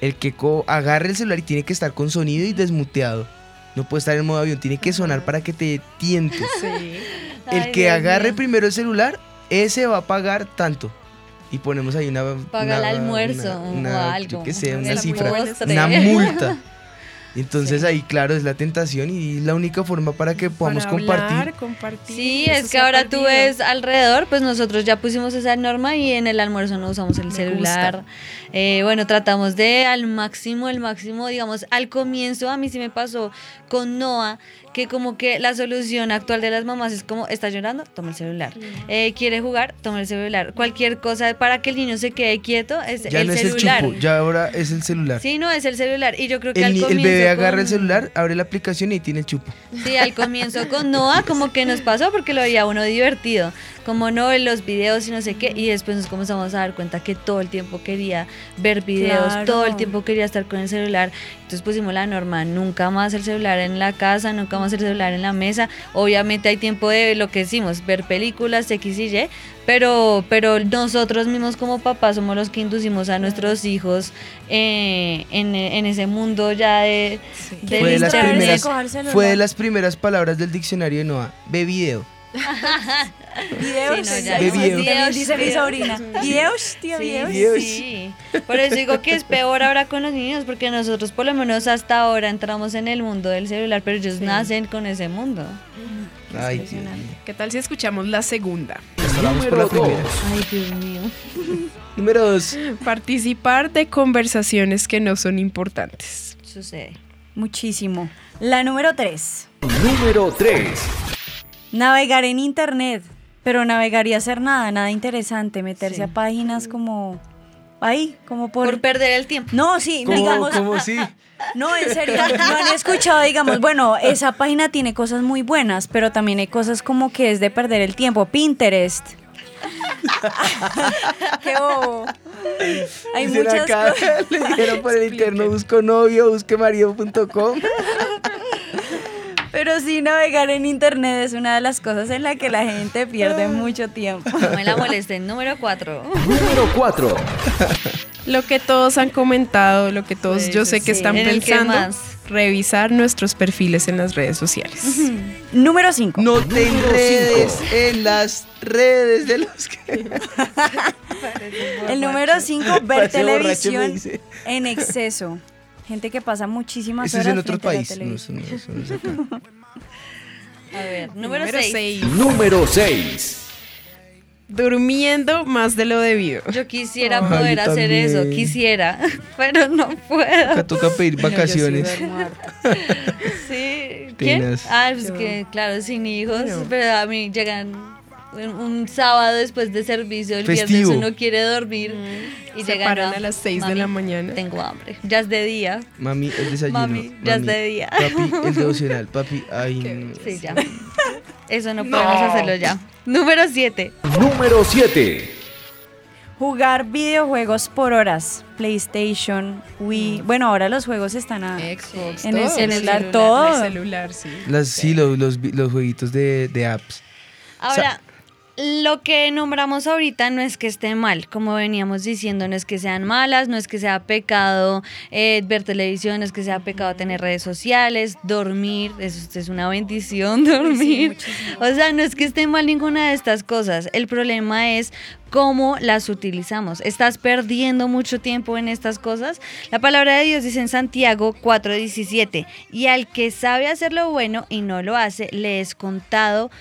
El que co- agarre el celular y tiene que estar con sonido y desmuteado. No puede estar en modo avión, tiene que sonar para que te tientes. El que agarre primero el celular, ese va a pagar tanto. Y ponemos ahí una. Paga el almuerzo una- o algo. Yo qué sé, una cifra. postre. Una multa. Y entonces ahí, claro, es la tentación y la única forma para que podamos Para compartir. hablar, compartir. Sí, es que ahora tú ves alrededor, pues nosotros ya pusimos esa norma y en el almuerzo no usamos el Me celular. Eh, bueno, tratamos de al máximo, el máximo, digamos, al comienzo a mí sí me pasó con Noah, que como que la solución actual de las mamás es como, está llorando, toma el celular. Eh, quiere jugar, toma el celular. Cualquier cosa para que el niño se quede quieto es Ya el no es el chupo, ya ahora es el celular. Sí, no, es el celular. Y yo creo que el, al ni- el comienzo. bebé agarra con- el celular, abre la aplicación y tiene el chupo. Sí, al comienzo con Noah como que nos pasó porque lo veía uno divertido, como no en los videos y no sé qué, y después nos comenzamos a dar cuenta que todo el tiempo quería ver videos, Claro. todo el tiempo quería estar con el celular, entonces pusimos la norma, nunca más el celular en la casa, nunca más el celular en la mesa, obviamente hay tiempo de lo que decimos, ver películas, X y Y, pero, pero nosotros mismos como papás somos los que inducimos a nuestros hijos eh, en, en ese mundo ya de, del Fue de, las primeras, fue de las primeras palabras del diccionario de Noah. Ve video. Videos, Sí, no. Videos, dice mi sobrina. Videos, tío, Sí, videos. Sí. Por eso digo que es peor ahora con los niños, porque nosotros por lo menos hasta ahora entramos en el mundo del celular, pero ellos nacen con ese mundo. Ay, Dios mío. ¿Qué tal si escuchamos la segunda? Vamos por la primera. Ay, Dios mío. Número dos. Participar de conversaciones que no son importantes. Sucede. Muchísimo. La número tres. Número 3. Navegar en internet. Pero navegar y hacer nada, nada interesante. Meterse a páginas como. Ahí, como por. Por perder el tiempo. No, sí, ¿Cómo, digamos. cómo sí? No, en serio, no han escuchado, digamos, bueno, esa página tiene cosas muy buenas, pero también hay cosas como que es de perder el tiempo. Pinterest. Qué bobo. Hay muchas acá, cosas. le dijeron por el interno, busco novio, busque marido.com. Pero sí, navegar en internet es una de las cosas en la que la gente pierde mucho tiempo. No me la molesten. Número 4. Número 4. Lo que todos han comentado, lo que todos yo sé que sí. están ¿En pensando, más? revisar nuestros perfiles en las redes sociales. Número 5. No te enredes en las redes de los que... El número 5, ver televisión en exceso. Gente que pasa muchísimas Eso es horas en otro frente a la país. No, no- eso no es. A ver, número Número 6. seis. Número 6. Durmiendo más de lo debido. Yo quisiera Ay, poder yo hacer eso, quisiera, pero no puedo. Acá toca pedir No, yo sí vacaciones. Sí, ¿quién? Ah, pues que claro, sin hijos, pero a mí llegan un, sábado después de servicio, el viernes uno quiere dormir y Se llegan paran a las 6 de la "Mami, mañana". Tengo hambre, ya es de día. Mami, el desayuno. Mami, ya es de día. Papi, el devocional. Papi, ay. no. Sí, ya. Eso no podemos hacerlo ya. Número 7. Número 7. Jugar videojuegos por horas. PlayStation, Wii. Bueno, ahora los juegos están a- Xbox, en el todo. celular, En todo. el celular, sí. Las, sí, los, los, los jueguitos de, de apps. Ahora, lo que nombramos ahorita no es que esté mal, como veníamos diciendo, no es que sean malas, no es que sea pecado eh, ver televisión, no es que sea pecado tener redes sociales, dormir, eso es una bendición dormir. o sea, no es que esté mal ninguna de estas cosas, el problema es cómo las utilizamos. ¿Estás perdiendo mucho tiempo en estas cosas? La palabra de Dios dice en Santiago 4:17, y al que sabe hacer lo bueno y no lo hace, le es contado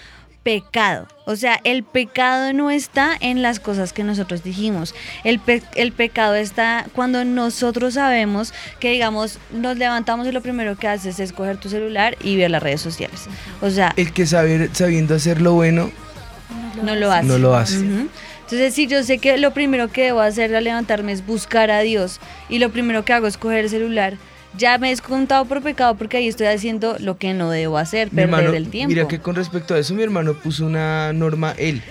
pecado. O sea, el pecado no está en las cosas que nosotros dijimos. El, pe- el pecado está cuando nosotros sabemos que, digamos, nos levantamos y lo primero que haces es coger tu celular y ver las redes sociales. O sea, El que saber, sabiendo hacer lo bueno, no lo hace. No lo hace. Ujú. Entonces, si yo sé que lo primero que debo hacer al levantarme es buscar a Dios y lo primero que hago es coger el celular, ya me he contado por pecado porque ahí estoy haciendo lo que no debo hacer, mi perder hermano, el tiempo. mira que con respecto a eso, mi hermano puso una norma, él.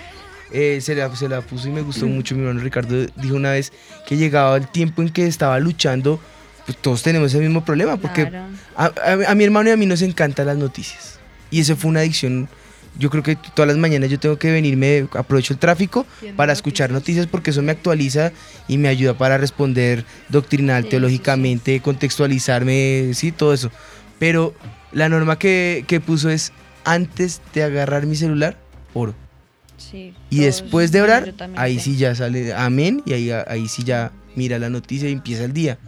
eh, se, la, se la puso y me gustó mucho. Mi hermano Ricardo dijo una vez que llegaba el tiempo en que estaba luchando, pues todos tenemos el mismo problema, porque Claro. a, a- a mi hermano y a mí nos encantan las noticias. Y eso fue una adicción. Yo creo que todas las mañanas yo tengo que venirme, aprovecho el tráfico para escuchar noticias porque eso me actualiza y me ayuda para responder doctrinal, teológicamente, contextualizarme, sí, todo eso. Pero la norma que, que puso es, antes de agarrar mi celular, oro. Sí, Y después de orar, ahí sí ya sale amén y ahí, ahí sí ya mira la noticia y empieza el día.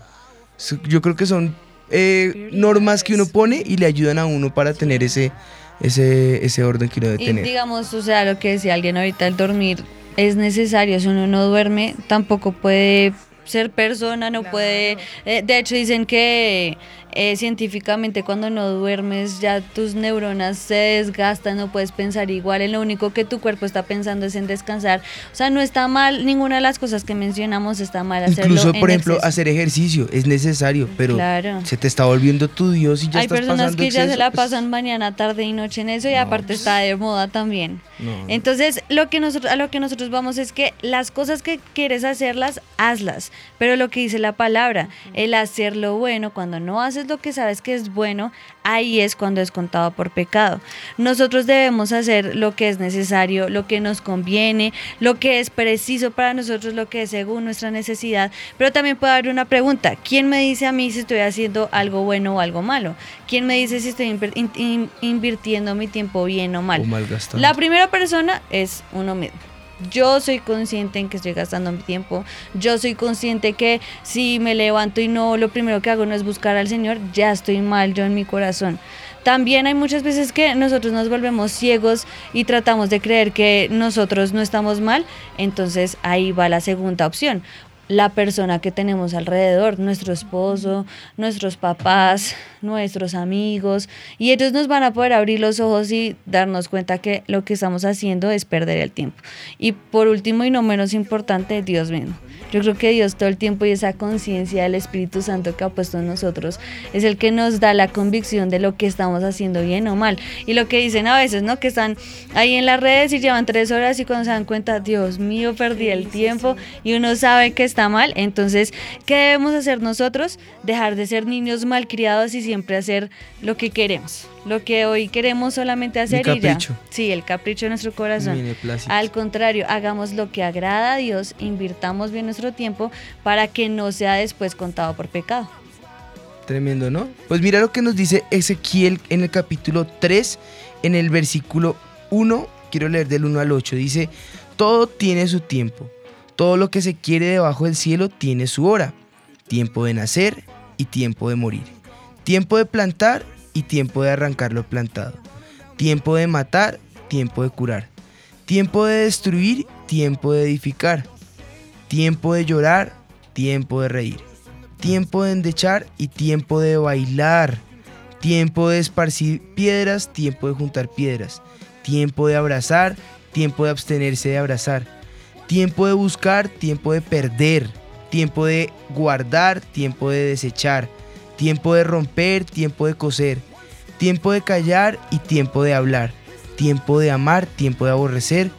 Yo creo que son eh, normas que uno pone y le ayudan a uno para tener ese, ese, ese orden que uno debe Y tener. digamos, o sea, lo que decía alguien ahorita, el dormir es necesario. Si uno no duerme, tampoco puede ser persona, no puede... eh, de hecho, dicen que eh, científicamente cuando no duermes ya tus neuronas se desgastan, no puedes pensar igual. En lo único que tu cuerpo está pensando es en descansar. O sea, no está mal, ninguna de las cosas que mencionamos está mal hacerlo Incluso, en por ejemplo, exceso. hacer ejercicio es necesario, pero Claro. se te está volviendo tu Dios y ya Hay estás personas pasando que ya se la pues, pasan mañana, tarde y noche en eso y aparte está de moda también. no. Entonces, lo que nosotros, a lo que nosotros vamos es que las cosas que quieres hacerlas, hazlas. Pero lo que dice la palabra, el hacer lo bueno, cuando no haces lo que sabes que es bueno, ahí es cuando es contado por pecado. Nosotros debemos hacer lo que es necesario, lo que nos conviene, lo que es preciso para nosotros, lo que es según nuestra necesidad. Pero también puedo dar una pregunta. ¿Quién me dice a mí si estoy haciendo algo bueno o algo malo? ¿Quién me dice si estoy invirtiendo mi tiempo bien o mal? O. La primera persona es uno mismo. Yo soy consciente en que estoy gastando mi tiempo. Yo soy consciente que si me levanto y no, lo primero que hago no es buscar al Señor, ya estoy mal yo en mi corazón. También hay muchas veces que nosotros nos volvemos ciegos y tratamos de creer que nosotros no estamos mal. Entonces ahí va la segunda opción. La persona que tenemos alrededor, nuestro esposo, nuestros papás, nuestros amigos, y ellos nos van a poder abrir los ojos y darnos cuenta que lo que estamos haciendo es perder el tiempo. Y por último y no menos importante, Dios mismo. Yo creo que Dios todo el tiempo y esa conciencia del Espíritu Santo que ha puesto en nosotros es el que nos da la convicción de lo que estamos haciendo bien o mal. Y lo que dicen a veces, ¿no? Que están ahí en las redes y llevan tres horas y cuando se dan cuenta, Dios mío, perdí el tiempo y uno sabe que está mal. Entonces, ¿qué debemos hacer nosotros? Dejar de ser niños malcriados y siempre hacer lo que queremos. Lo que hoy queremos solamente hacer y ya. capricho. Sí, el capricho de nuestro corazón. Al contrario, hagamos lo que agrada a Dios, invirtamos bien nuestro tiempo para que no sea después contado por pecado. Tremendo, ¿no? Pues mira lo que nos dice Ezequiel en el capítulo 3, en el versículo 1, quiero leer del 1 al 8, dice, todo tiene su tiempo, todo lo que se quiere debajo del cielo tiene su hora, tiempo de nacer y tiempo de morir, tiempo de plantar y tiempo de arrancar lo plantado, tiempo de matar, tiempo de curar, tiempo de destruir, tiempo de edificar, tiempo de llorar, tiempo de reír, tiempo de endechar y tiempo de bailar, tiempo de esparcir piedras, tiempo de juntar piedras, tiempo de abrazar, tiempo de abstenerse de abrazar, tiempo de buscar, tiempo de perder, tiempo de guardar, tiempo de desechar, tiempo de romper, tiempo de coser, tiempo de callar y tiempo de hablar, tiempo de amar, tiempo de aborrecer,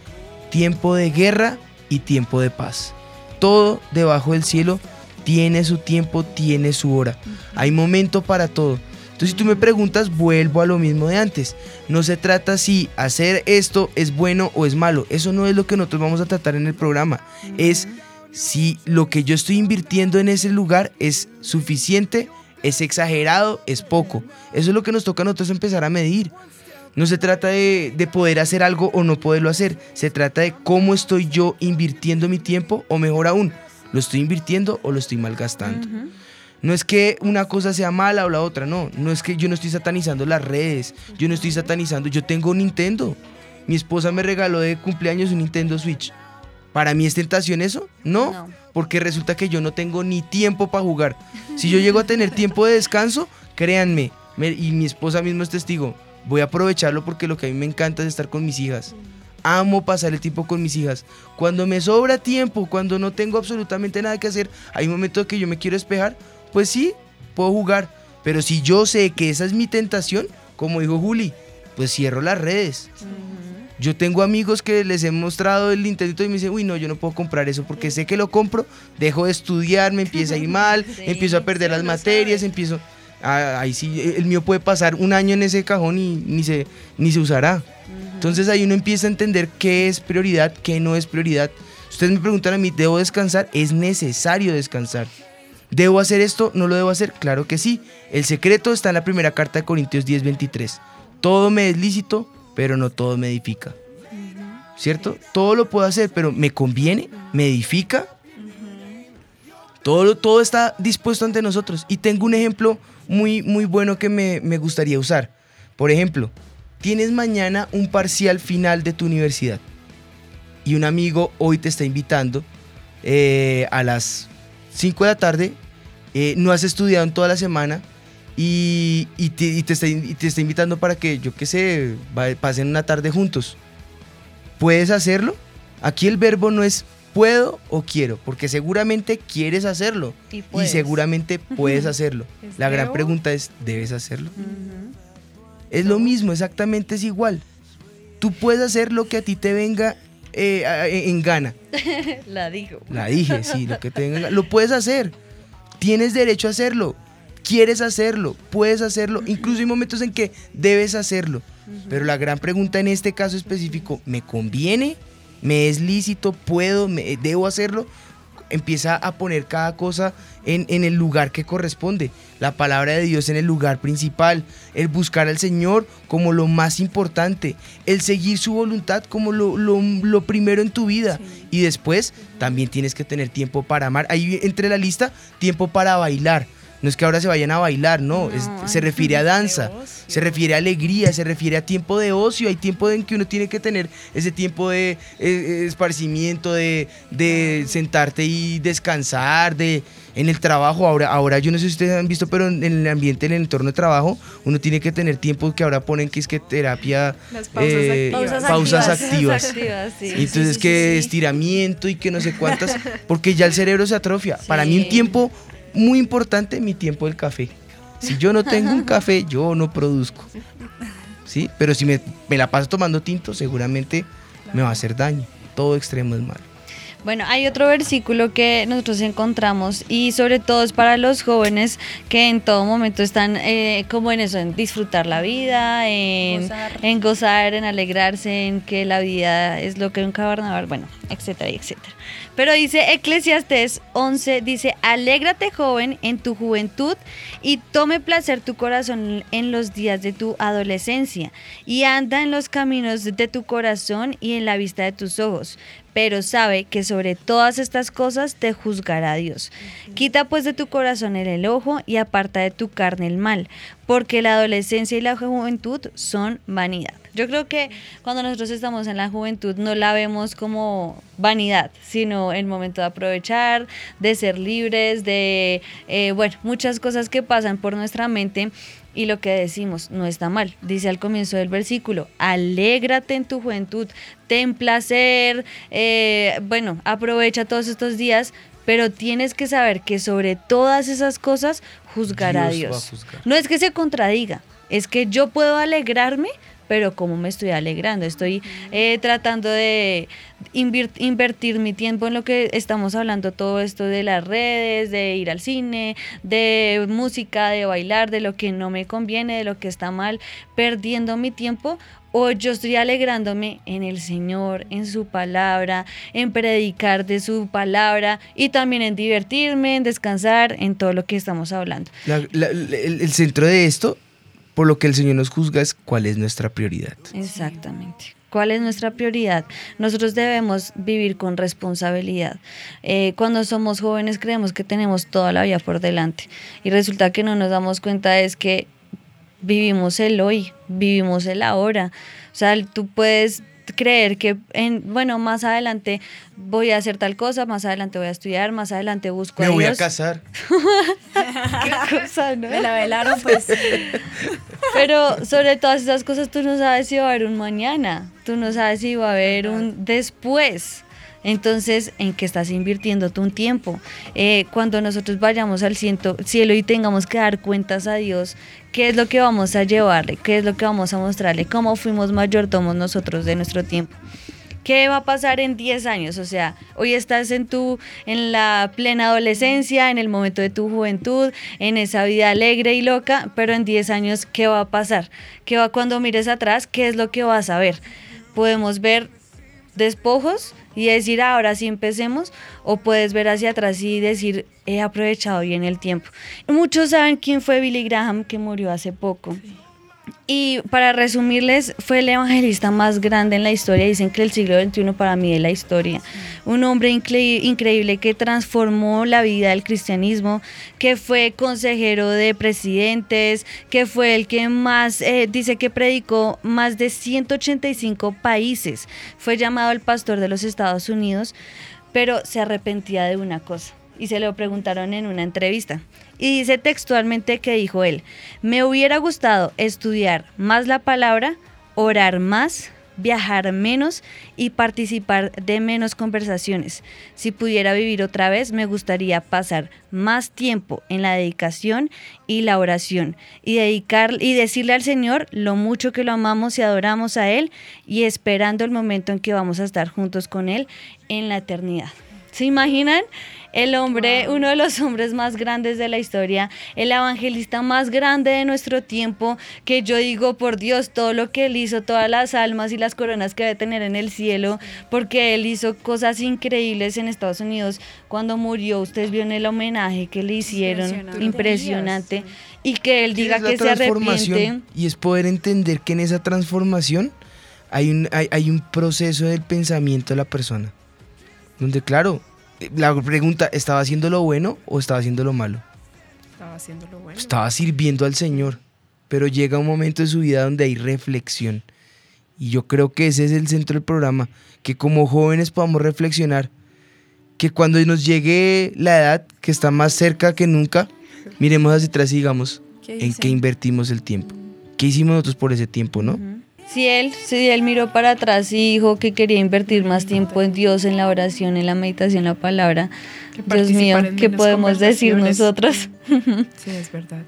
tiempo de guerra y tiempo de paz. Todo debajo del cielo tiene su tiempo, tiene su hora. Hay momento para todo. Entonces, si tú me preguntas, vuelvo a lo mismo de antes. No se trata si hacer esto es bueno o es malo. Eso no es lo que nosotros vamos a tratar en el programa. Es si lo que yo estoy invirtiendo en ese lugar es suficiente, es exagerado, es poco. Eso es lo que nos toca a nosotros empezar a medir. No se trata de, de poder hacer algo o no poderlo hacer. Se trata de cómo estoy yo invirtiendo mi tiempo o mejor aún, ¿lo estoy invirtiendo o lo estoy malgastando? No es que una cosa sea mala o la otra, no. No es que yo no estoy satanizando las redes, yo no estoy satanizando, yo tengo un Nintendo. Mi esposa me regaló de cumpleaños un Nintendo Switch. ¿Para mí es tentación eso? No, porque resulta que yo no tengo ni tiempo para jugar. Si yo llego a tener tiempo de descanso, créanme, me- y mi esposa mismo es testigo, voy a aprovecharlo porque lo que a mí me encanta es estar con mis hijas. Amo pasar el tiempo con mis hijas. Cuando me sobra tiempo, cuando no tengo absolutamente nada que hacer, hay momentos que yo me quiero despejar, pues sí, puedo jugar. Pero si yo sé que esa es mi tentación, como dijo Juli, pues cierro las redes. Yo tengo amigos que les he mostrado el Nintendo y me dicen, uy, no, yo no puedo comprar eso porque sé que lo compro, dejo de estudiar, me empieza a ir mal, empiezo a perder las materias, empiezo... Ah, ahí sí, el mío puede pasar un año en ese cajón y ni se, ni se usará. Entonces ahí uno empieza a entender qué es prioridad, qué no es prioridad. Ustedes me preguntan a mí, ¿debo descansar? Es necesario descansar. ¿Debo hacer esto? ¿No lo debo hacer? Claro que sí. El secreto está en la primera carta de Corintios 10:23. Todo me es lícito, pero no todo me edifica. ¿Cierto? Todo lo puedo hacer, pero ¿me conviene? ¿Me edifica? Todo, todo está dispuesto ante nosotros. Y tengo un ejemplo muy, muy bueno que me, me gustaría usar. Por ejemplo, tienes mañana un parcial final de tu universidad y un amigo hoy te está invitando eh, a las 5 de la tarde, eh, no has estudiado en toda la semana y, y te, y te está, y te está invitando para que, yo qué sé, pasen una tarde juntos. ¿Puedes hacerlo? Aquí el verbo no es puedo o quiero, porque seguramente quieres hacerlo Y puedes. seguramente puedes hacerlo. ¿Es La gran pregunta es, ¿debes hacerlo? Es lo mismo, exactamente es igual. Tú puedes hacer lo que a ti te venga eh, en gana. La digo. La dije, sí, lo que te venga en gana. Lo puedes hacer. Tienes derecho a hacerlo. Quieres hacerlo. Puedes hacerlo. Incluso hay momentos en que debes hacerlo. Pero la gran pregunta en este caso específico, ¿me conviene? ¿Me es lícito? ¿Puedo? Me, ¿Debo hacerlo? Empieza a poner cada cosa en, en el lugar que corresponde. La palabra de Dios en el lugar principal. El buscar al Señor como lo más importante. El seguir su voluntad como lo, lo- lo primero en tu vida. Y después también tienes que tener tiempo para amar. Ahí entre la lista, tiempo para bailar. No es que ahora se vayan a bailar, no, es- se refiere a danza, se refiere a alegría, se refiere a tiempo de ocio, hay tiempo en que uno tiene que tener ese tiempo de eh, eh, esparcimiento, de, de sentarte y descansar, de en el trabajo, ahora, ahora yo no sé si ustedes han visto, pero en el ambiente, en el entorno de trabajo, uno tiene que tener tiempo que ahora ponen que es que terapia, Las pausas eh, activas. pausas Pausas activas. activas, sí. Entonces sí, sí, que sí. estiramiento y que no sé cuántas, porque ya el cerebro se atrofia. Para mí un tiempo muy importante, mi tiempo del café. Si yo no tengo un café, yo no produzco. ¿Sí? Pero si me, me la paso tomando tinto, seguramente me va a hacer daño. Todo extremo es malo. Bueno, hay otro versículo que nosotros encontramos y sobre todo es para los jóvenes que en todo momento están eh, como en eso, en disfrutar la vida, en Gozar. en gozar, en alegrarse, en que la vida es lo que un carnaval, bueno, etcétera, etcétera. Pero dice Eclesiastés 11, dice, alégrate joven en tu juventud y tome placer tu corazón en los días de tu adolescencia y anda en los caminos de tu corazón y en la vista de tus ojos. Pero sabe que sobre todas estas cosas te juzgará Dios. Quita pues de tu corazón el enojo y aparta de tu carne el mal, porque la adolescencia y la juventud son vanidad. Yo creo que cuando nosotros estamos en la juventud no la vemos como vanidad, sino el momento de aprovechar, de ser libres, de, eh, bueno, muchas cosas que pasan por nuestra mente y lo que decimos no está mal. Dice al comienzo del versículo, alégrate en tu juventud, ten placer, eh, bueno, aprovecha todos estos días, pero tienes que saber que sobre todas esas cosas juzgará Dios a Dios. juzgar. No es que se contradiga, es que yo puedo alegrarme, pero ¿cómo me estoy alegrando? Estoy eh, tratando de invertir mi tiempo en lo que estamos hablando, todo esto de las redes, de ir al cine, de música, de bailar, de lo que no me conviene, de lo que está mal, perdiendo mi tiempo. O yo estoy alegrándome en el Señor, en su palabra, en predicar de su palabra y también en divertirme, en descansar, en todo lo que estamos hablando. La- la- el, el centro de esto, por lo que el Señor nos juzga, es cuál es nuestra prioridad. Exactamente. ¿Cuál es nuestra prioridad? Nosotros debemos vivir con responsabilidad. Eh, cuando somos jóvenes creemos que tenemos toda la vida por delante y resulta que no nos damos cuenta es que vivimos el hoy, vivimos el ahora. O sea, tú puedes creer que en bueno más adelante voy a hacer tal cosa más adelante voy a estudiar más adelante busco Me a voy a casar. Qué cosa, ¿no? Me la velaron, pues. Pero sobre todas esas cosas tú no sabes si va a haber un mañana, tú no sabes si va a haber un después. Entonces, ¿en qué estás invirtiendo tu tiempo? Eh, cuando nosotros vayamos al cielo y tengamos que dar cuentas a Dios, ¿qué es lo que vamos a llevarle? ¿Qué es lo que vamos a mostrarle? ¿Cómo fuimos mayordomos nosotros de nuestro tiempo? ¿Qué va a pasar en 10 años? O sea, hoy estás en tu en la plena adolescencia, en el momento de tu juventud, en esa vida alegre y loca, pero en 10 años ¿qué va a pasar? ¿Qué va cuando mires atrás? ¿Qué es lo que vas a ver? Podemos ver despojos y decir, "Ah, ahora sí empecemos, o puedes ver hacia atrás y decir, he aprovechado bien el tiempo. Muchos saben quién fue Billy Graham, que murió hace poco. Y para resumirles, fue el evangelista más grande en la historia. Dicen que el siglo XXI para mí es la historia. Un hombre incre- increíble que transformó la vida del cristianismo, que fue consejero de presidentes, que fue el que más, eh, dice que predicó más de 185 países. Fue llamado el pastor de los Estados Unidos, pero se arrepentía de una cosa. Y se lo preguntaron en una entrevista. Y dice textualmente que dijo él, me hubiera gustado estudiar más la palabra, orar más, viajar menos y participar de menos conversaciones. Si pudiera vivir otra vez, me gustaría pasar más tiempo en la dedicación y la oración y dedicar y decirle al Señor lo mucho que lo amamos y adoramos a él y esperando el momento en que vamos a estar juntos con él en la eternidad. ¿Se imaginan? El hombre, uno de los hombres más grandes de la historia, el evangelista más grande de nuestro tiempo, que yo digo, por Dios, todo lo que él hizo, todas las almas y las coronas que debe tener en el cielo, porque él hizo cosas increíbles en Estados Unidos. Cuando murió, ustedes vieron el homenaje que le hicieron, Impresionante. impresionante, y que él ¿Qué diga que se arrepiente. transformación? Y es poder entender que en esa transformación hay un, hay, hay un proceso del pensamiento de la persona. Donde, claro, la pregunta, ¿estaba haciendo lo bueno o estaba haciendo lo malo? Estaba haciendo lo bueno. Estaba sirviendo al Señor. Pero llega un momento de su vida donde hay reflexión. Y yo creo que ese es el centro del programa. Que como jóvenes podamos reflexionar. Que cuando nos llegue la edad, que está más cerca que nunca, miremos hacia atrás y digamos ¿Qué en qué invertimos el tiempo. ¿Qué hicimos nosotros por ese tiempo, no? Si él, si él miró para atrás y dijo que quería invertir más tiempo en Dios, en la oración, en la meditación, en la palabra, Dios mío, ¿qué podemos decir nosotros? Sí, es verdad.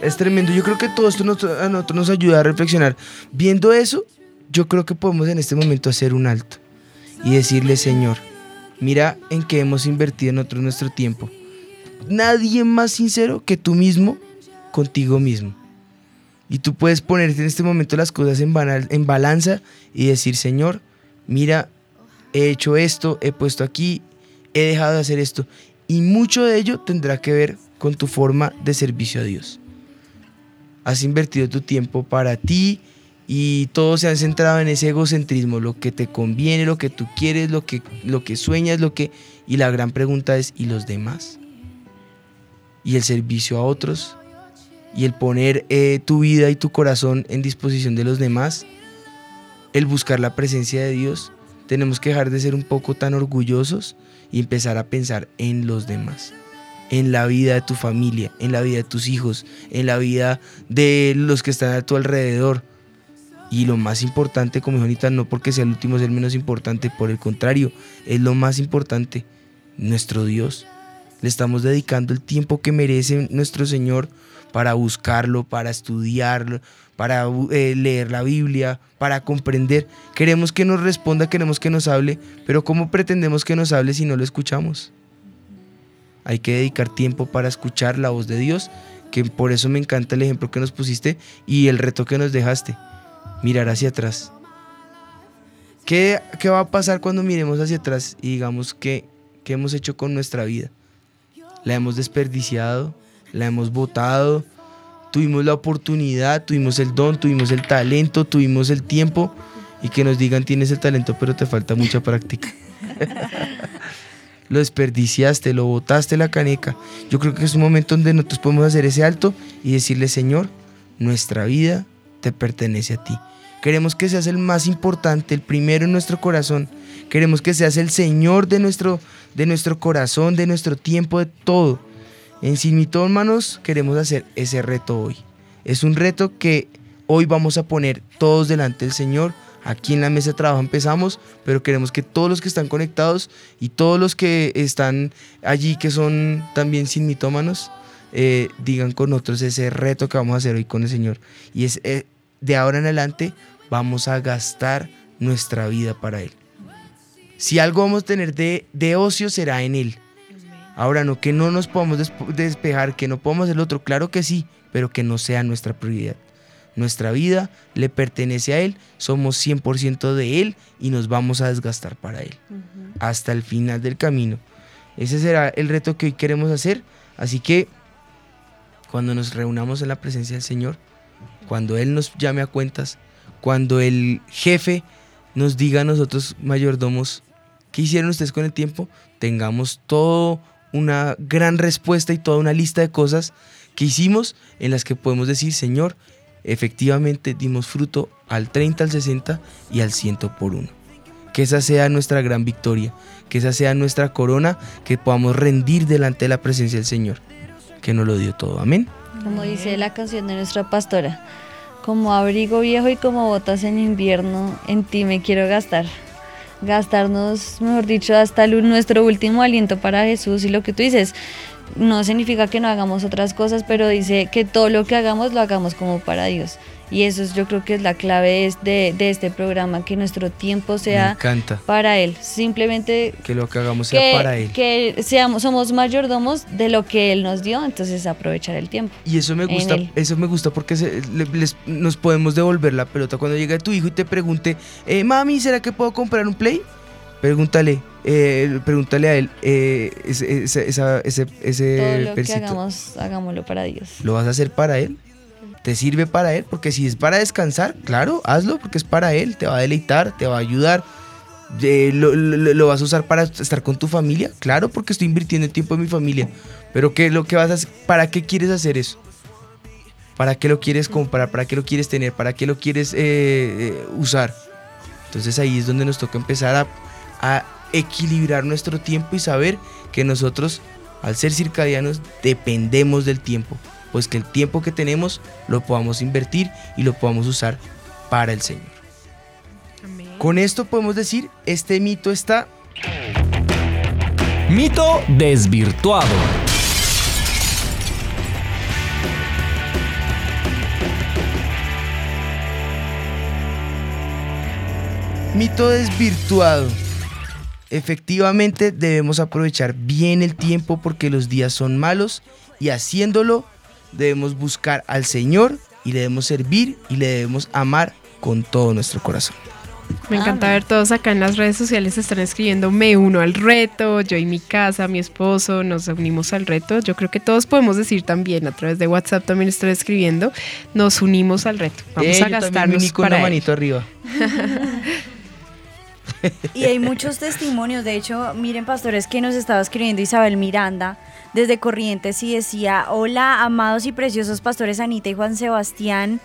Es tremendo. Yo creo que todo esto nos, a nosotros nos ayuda a reflexionar. Viendo eso, yo creo que podemos en este momento hacer un alto y decirle, Señor, Mira en qué hemos invertido nosotros nuestro tiempo. Nadie más sincero que tú mismo contigo mismo. Y tú puedes ponerte en este momento las cosas en, balanza y decir, Señor, mira, he hecho esto, he puesto aquí, he dejado de hacer esto. Y mucho de ello tendrá que ver con tu forma de servicio a Dios. Has invertido tu tiempo para ti y todo se ha centrado en ese egocentrismo, lo que te conviene, lo que tú quieres, lo que, lo que sueñas, lo que... Y la gran pregunta es, ¿y los demás? ¿Y el servicio a otros? ¿Y el poner eh, tu vida y tu corazón en disposición de los demás? ¿El buscar la presencia de Dios? Tenemos que dejar de ser un poco tan orgullosos y empezar a pensar en los demás en la vida de tu familia, en la vida de tus hijos, en la vida de los que están a tu alrededor. Y lo más importante, como dijo no porque sea el último es el menos importante, por el contrario, es lo más importante, nuestro Dios. Le estamos dedicando el tiempo que merece nuestro Señor para buscarlo, para estudiarlo, para eh, leer la Biblia, para comprender. Queremos que nos responda, queremos que nos hable, pero ¿cómo pretendemos que nos hable si no lo escuchamos? Hay que dedicar tiempo para escuchar la voz de Dios, que por eso me encanta el ejemplo que nos pusiste y el reto que nos dejaste. Mirar hacia atrás. ¿Qué, qué va a pasar cuando miremos hacia atrás y digamos que, qué hemos hecho con nuestra vida? La hemos desperdiciado, la hemos botado, tuvimos la oportunidad, tuvimos el don, tuvimos el talento, tuvimos el tiempo y que nos digan tienes el talento pero te falta mucha práctica. lo desperdiciaste, lo botaste la caneca. Yo creo que es un momento donde nosotros podemos hacer ese alto y decirle, Señor, nuestra vida te pertenece a ti. Queremos que seas el más importante, el primero en nuestro corazón. Queremos que seas el Señor de nuestro, de nuestro corazón, de nuestro tiempo, de todo. En Sin Mito, hermanos, queremos hacer ese reto hoy. Es un reto que hoy vamos a poner todos delante del Señor. Aquí en la mesa de trabajo empezamos, pero queremos que todos los que están conectados y todos los que están allí, que son también sin mitómanos, eh, digan con nosotros ese reto que vamos a hacer hoy con el Señor. Y es eh, de ahora en adelante vamos a gastar nuestra vida para Él. Si algo vamos a tener de, de ocio será en Él. Ahora no, que no nos podamos desp- despejar, que no podamos hacer lo otro, claro que sí, pero que no sea nuestra prioridad. Nuestra vida le pertenece a Él, somos 100% de Él y nos vamos a desgastar para Él. Hasta el final del camino. Ese será el reto que hoy queremos hacer. Así que cuando nos reunamos en la presencia del Señor, cuando Él nos llame a cuentas, cuando el jefe nos diga a nosotros mayordomos, ¿qué hicieron ustedes con el tiempo? Tengamos todo una gran respuesta y toda una lista de cosas que hicimos en las que podemos decir, Señor, efectivamente dimos fruto al 30, al 60 y al 100 por uno. Que esa sea nuestra gran victoria, que esa sea nuestra corona, que podamos rendir delante de la presencia del Señor, que nos lo dio todo. Amén. Como dice la canción de nuestra pastora, como abrigo viejo y como botas en invierno, en ti me quiero gastar. Gastarnos, mejor dicho, hasta nuestro último aliento para Jesús y lo que tú dices. No significa que no hagamos otras cosas, pero dice que todo lo que hagamos lo hagamos como para Dios. Y eso es, yo creo que es la clave de, de este programa, que nuestro tiempo sea para Él. Simplemente que lo que hagamos sea para Él. que seamos, somos mayordomos de lo que Él nos dio, entonces aprovechar el tiempo. Y eso me gusta, eso me gusta porque se- le- les- nos podemos devolver la pelota. Cuando llega tu hijo y te pregunte, eh, mami, ¿será que puedo comprar un play? Pregúntale, eh, pregúntale a él eh, ese, ese, esa- ese, ese Todo lo que versito. hagamos, hagámoslo para Dios. ¿Lo vas a hacer para él? ¿Te sirve para él? Porque si es para descansar, claro, hazlo porque es para él, te va a deleitar, te va a ayudar. Eh, lo, lo- lo vas a usar para estar con tu familia? Claro, porque estoy invirtiendo tiempo en mi familia. Pero ¿qué, lo que vas a hacer? ¿para qué quieres hacer eso? ¿Para qué lo quieres comprar? ¿Para qué lo quieres tener? ¿Para qué lo quieres usar? Entonces ahí es donde nos toca empezar a, a equilibrar nuestro tiempo y saber que nosotros, al ser circadianos, dependemos del tiempo. Pues que el tiempo que tenemos lo podamos invertir y lo podamos usar para el Señor. Con esto podemos decir, este mito está Mito desvirtuado. Mito desvirtuado. Efectivamente debemos aprovechar bien el tiempo porque los días son malos y haciéndolo debemos buscar al Señor y le debemos servir y le debemos amar con todo nuestro corazón. Me encanta ver todos acá en las redes sociales están escribiendo me uno al reto, yo y mi casa, mi esposo, nos unimos al reto. Yo creo que todos podemos decir también a través de WhatsApp también estoy escribiendo, nos unimos al reto. Vamos Eh, a yo gastarnos con para una manito arriba. Y hay muchos testimonios, de hecho, miren pastores que nos estaba escribiendo Isabel Miranda desde Corrientes y decía, hola amados y preciosos pastores Anita y Juan Sebastián,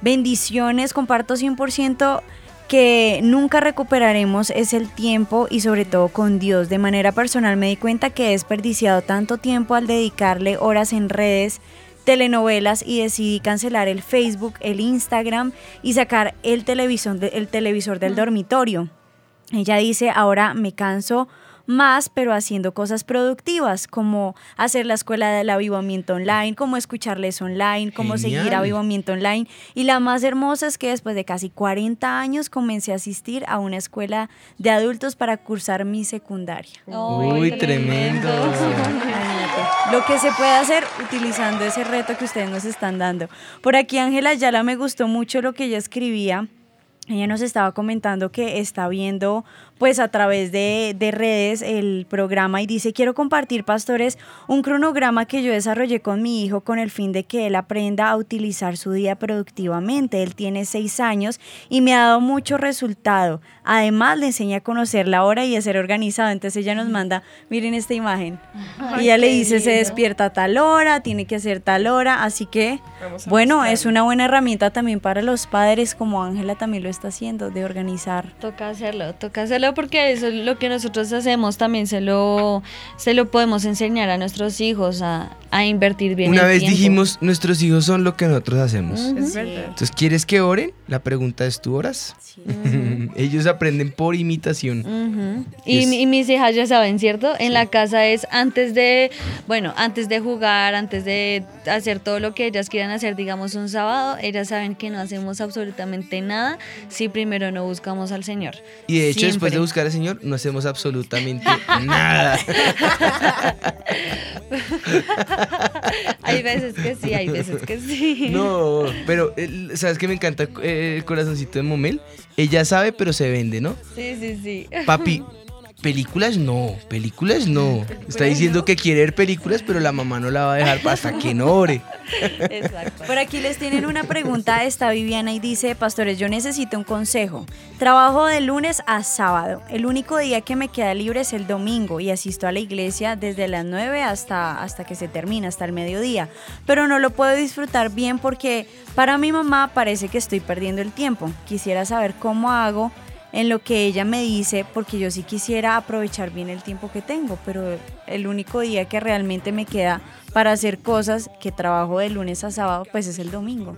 bendiciones, comparto 100% que nunca recuperaremos es el tiempo y sobre todo con Dios. De manera personal me di cuenta que he desperdiciado tanto tiempo al dedicarle horas en redes, telenovelas y decidí cancelar el Facebook, el Instagram y sacar el televisor, el televisor del dormitorio. Ella dice, ahora me canso más, pero haciendo cosas productivas, como hacer la escuela del avivamiento online, como escucharles online, como seguir Genial. avivamiento online. Y la más hermosa es que después de casi 40 años comencé a asistir a una escuela de adultos para cursar mi secundaria. Uy, tremendo. Lo que se puede hacer utilizando ese reto que ustedes nos están dando. Por aquí Ángela Ayala me gustó mucho lo que ella escribía. Ella nos estaba comentando que está viendo pues a través de, de redes el programa y dice, quiero compartir, pastores, un cronograma que yo desarrollé con mi hijo con el fin de que él aprenda a utilizar su día productivamente. Él tiene seis años y me ha dado mucho resultado. Además, le enseña a conocer la hora y a ser organizado. Entonces ella nos manda, miren esta imagen. Ay, y ella le dice, se despierta a tal hora, tiene que hacer tal hora. Así que, bueno, es una buena herramienta también para los padres, como Ángela también lo está haciendo, de organizar. Toca hacerlo, toca hacerlo porque eso es lo que nosotros hacemos, también se lo, se lo podemos enseñar a nuestros hijos a, a invertir bien Una el vez tiempo. dijimos, nuestros hijos son lo que nosotros hacemos. Ujú. Es verdad. Entonces, ¿quieres que oren? La pregunta es, ¿tú oras? Ellos aprenden por imitación. Ujú. Y Y, y mis hijas ya saben, ¿cierto? En la casa es antes de, bueno, antes de jugar, antes de hacer todo lo que ellas quieran hacer, digamos un sábado, ellas saben que no hacemos absolutamente nada si primero no buscamos al Señor. Y de hecho, después de buscar al Señor, no hacemos absolutamente nada. hay veces que sí, hay veces que sí. No, pero ¿sabes qué me encanta eh, el corazoncito de Momel? Ella sabe, pero se vende, ¿no? Sí, sí, sí. Papi, películas no, películas no. Está diciendo que quiere ver películas, pero la mamá no la va a dejar hasta que no ore. Por aquí les tienen una pregunta, está Viviana y dice, pastores, yo necesito un consejo. Trabajo de lunes a sábado. El único día que me queda libre es el domingo y asisto a la iglesia desde las 9 hasta, hasta que se termina, hasta el mediodía. Pero no lo puedo disfrutar bien porque para mi mamá parece que estoy perdiendo el tiempo. Quisiera saber cómo hago en lo que ella me dice, porque yo sí quisiera aprovechar bien el tiempo que tengo, pero el único día que realmente me queda para hacer cosas que trabajo de lunes a sábado, pues es el domingo.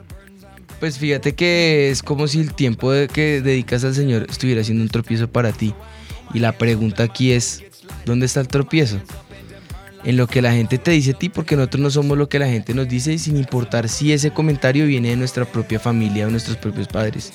Pues fíjate que es como si el tiempo que dedicas al Señor estuviera siendo un tropiezo para ti. Y la pregunta aquí es, ¿dónde está el tropiezo? En lo que la gente te dice a ti, porque nosotros no somos lo que la gente nos dice, sin importar si ese comentario viene de nuestra propia familia o nuestros propios padres.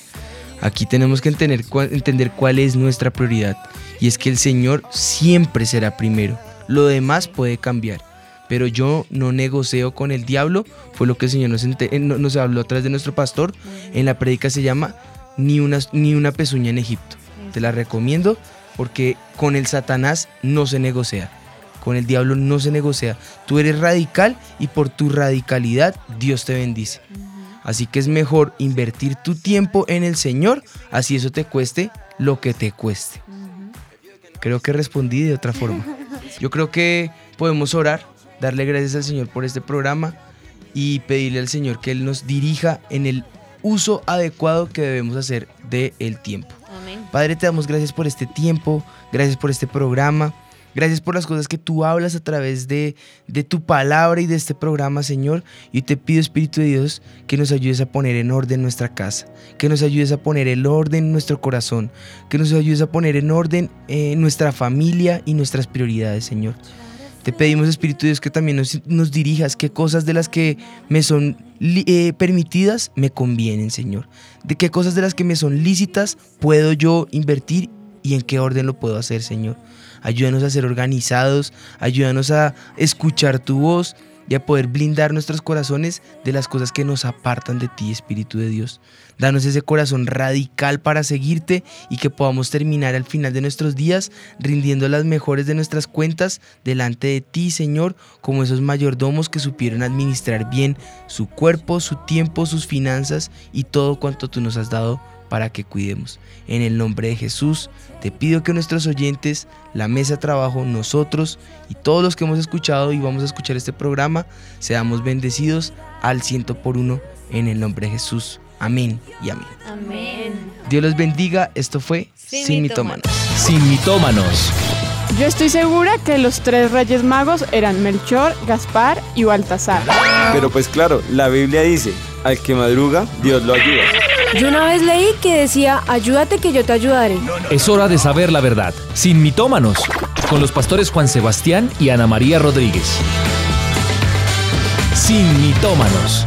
Aquí tenemos que entender, entender cuál es nuestra prioridad. Y es que el Señor siempre será primero. Lo demás puede cambiar. Pero yo no negocio con el diablo. Fue lo que el Señor nos, eh, no- nos habló a través de nuestro pastor. En la predica se llama ni una, ni una pezuña en Egipto. Te la recomiendo porque con el Satanás no se negocia. Con el diablo no se negocia. Tú eres radical y por tu radicalidad Dios te bendice. Así que es mejor invertir tu tiempo en el Señor, así eso te cueste lo que te cueste. Creo que respondí de otra forma. Yo creo que podemos orar, darle gracias al Señor por este programa y pedirle al Señor que Él nos dirija en el uso adecuado que debemos hacer del tiempo. Amén. Padre, te damos gracias por este tiempo, gracias por este programa, gracias por las cosas que tú hablas a través de, de tu palabra y de este programa, Señor. Y te pido, Espíritu de Dios, que nos ayudes a poner en orden nuestra casa, que nos ayudes a poner el orden en nuestro corazón, que nos ayudes a poner en orden eh, nuestra familia y nuestras prioridades, Señor. Te pedimos, Espíritu de Dios, que también nos, nos dirijas qué cosas de las que me son eh, permitidas me convienen, Señor. De qué cosas de las que me son lícitas puedo yo invertir y en qué orden lo puedo hacer, Señor. Ayúdanos a ser organizados, ayúdanos a escuchar tu voz y a poder blindar nuestros corazones de las cosas que nos apartan de ti, Espíritu de Dios. Danos ese corazón radical para seguirte y que podamos terminar al final de nuestros días rindiendo las mejores de nuestras cuentas delante de ti, Señor, como esos mayordomos que supieron administrar bien su cuerpo, su tiempo, sus finanzas y todo cuanto tú nos has dado para que cuidemos. En el nombre de Jesús, te pido que nuestros oyentes, la mesa de trabajo, nosotros y todos los que hemos escuchado y vamos a escuchar este programa, seamos bendecidos al ciento por uno en el nombre de Jesús. Amén y amén. Amén. Dios los bendiga. Esto fue Sin Sin, Mitómanos. Mitómanos. Sin mitómanos. Yo estoy segura que los tres reyes magos eran Melchor, Gaspar y Baltasar. Pero pues claro, la Biblia dice, al que madruga, Dios lo ayuda. Yo una vez leí que decía, ayúdate que yo te ayudaré. Es hora de saber la verdad. Sin mitómanos. Con los pastores Juan Sebastián y Ana María Rodríguez. Sin mitómanos.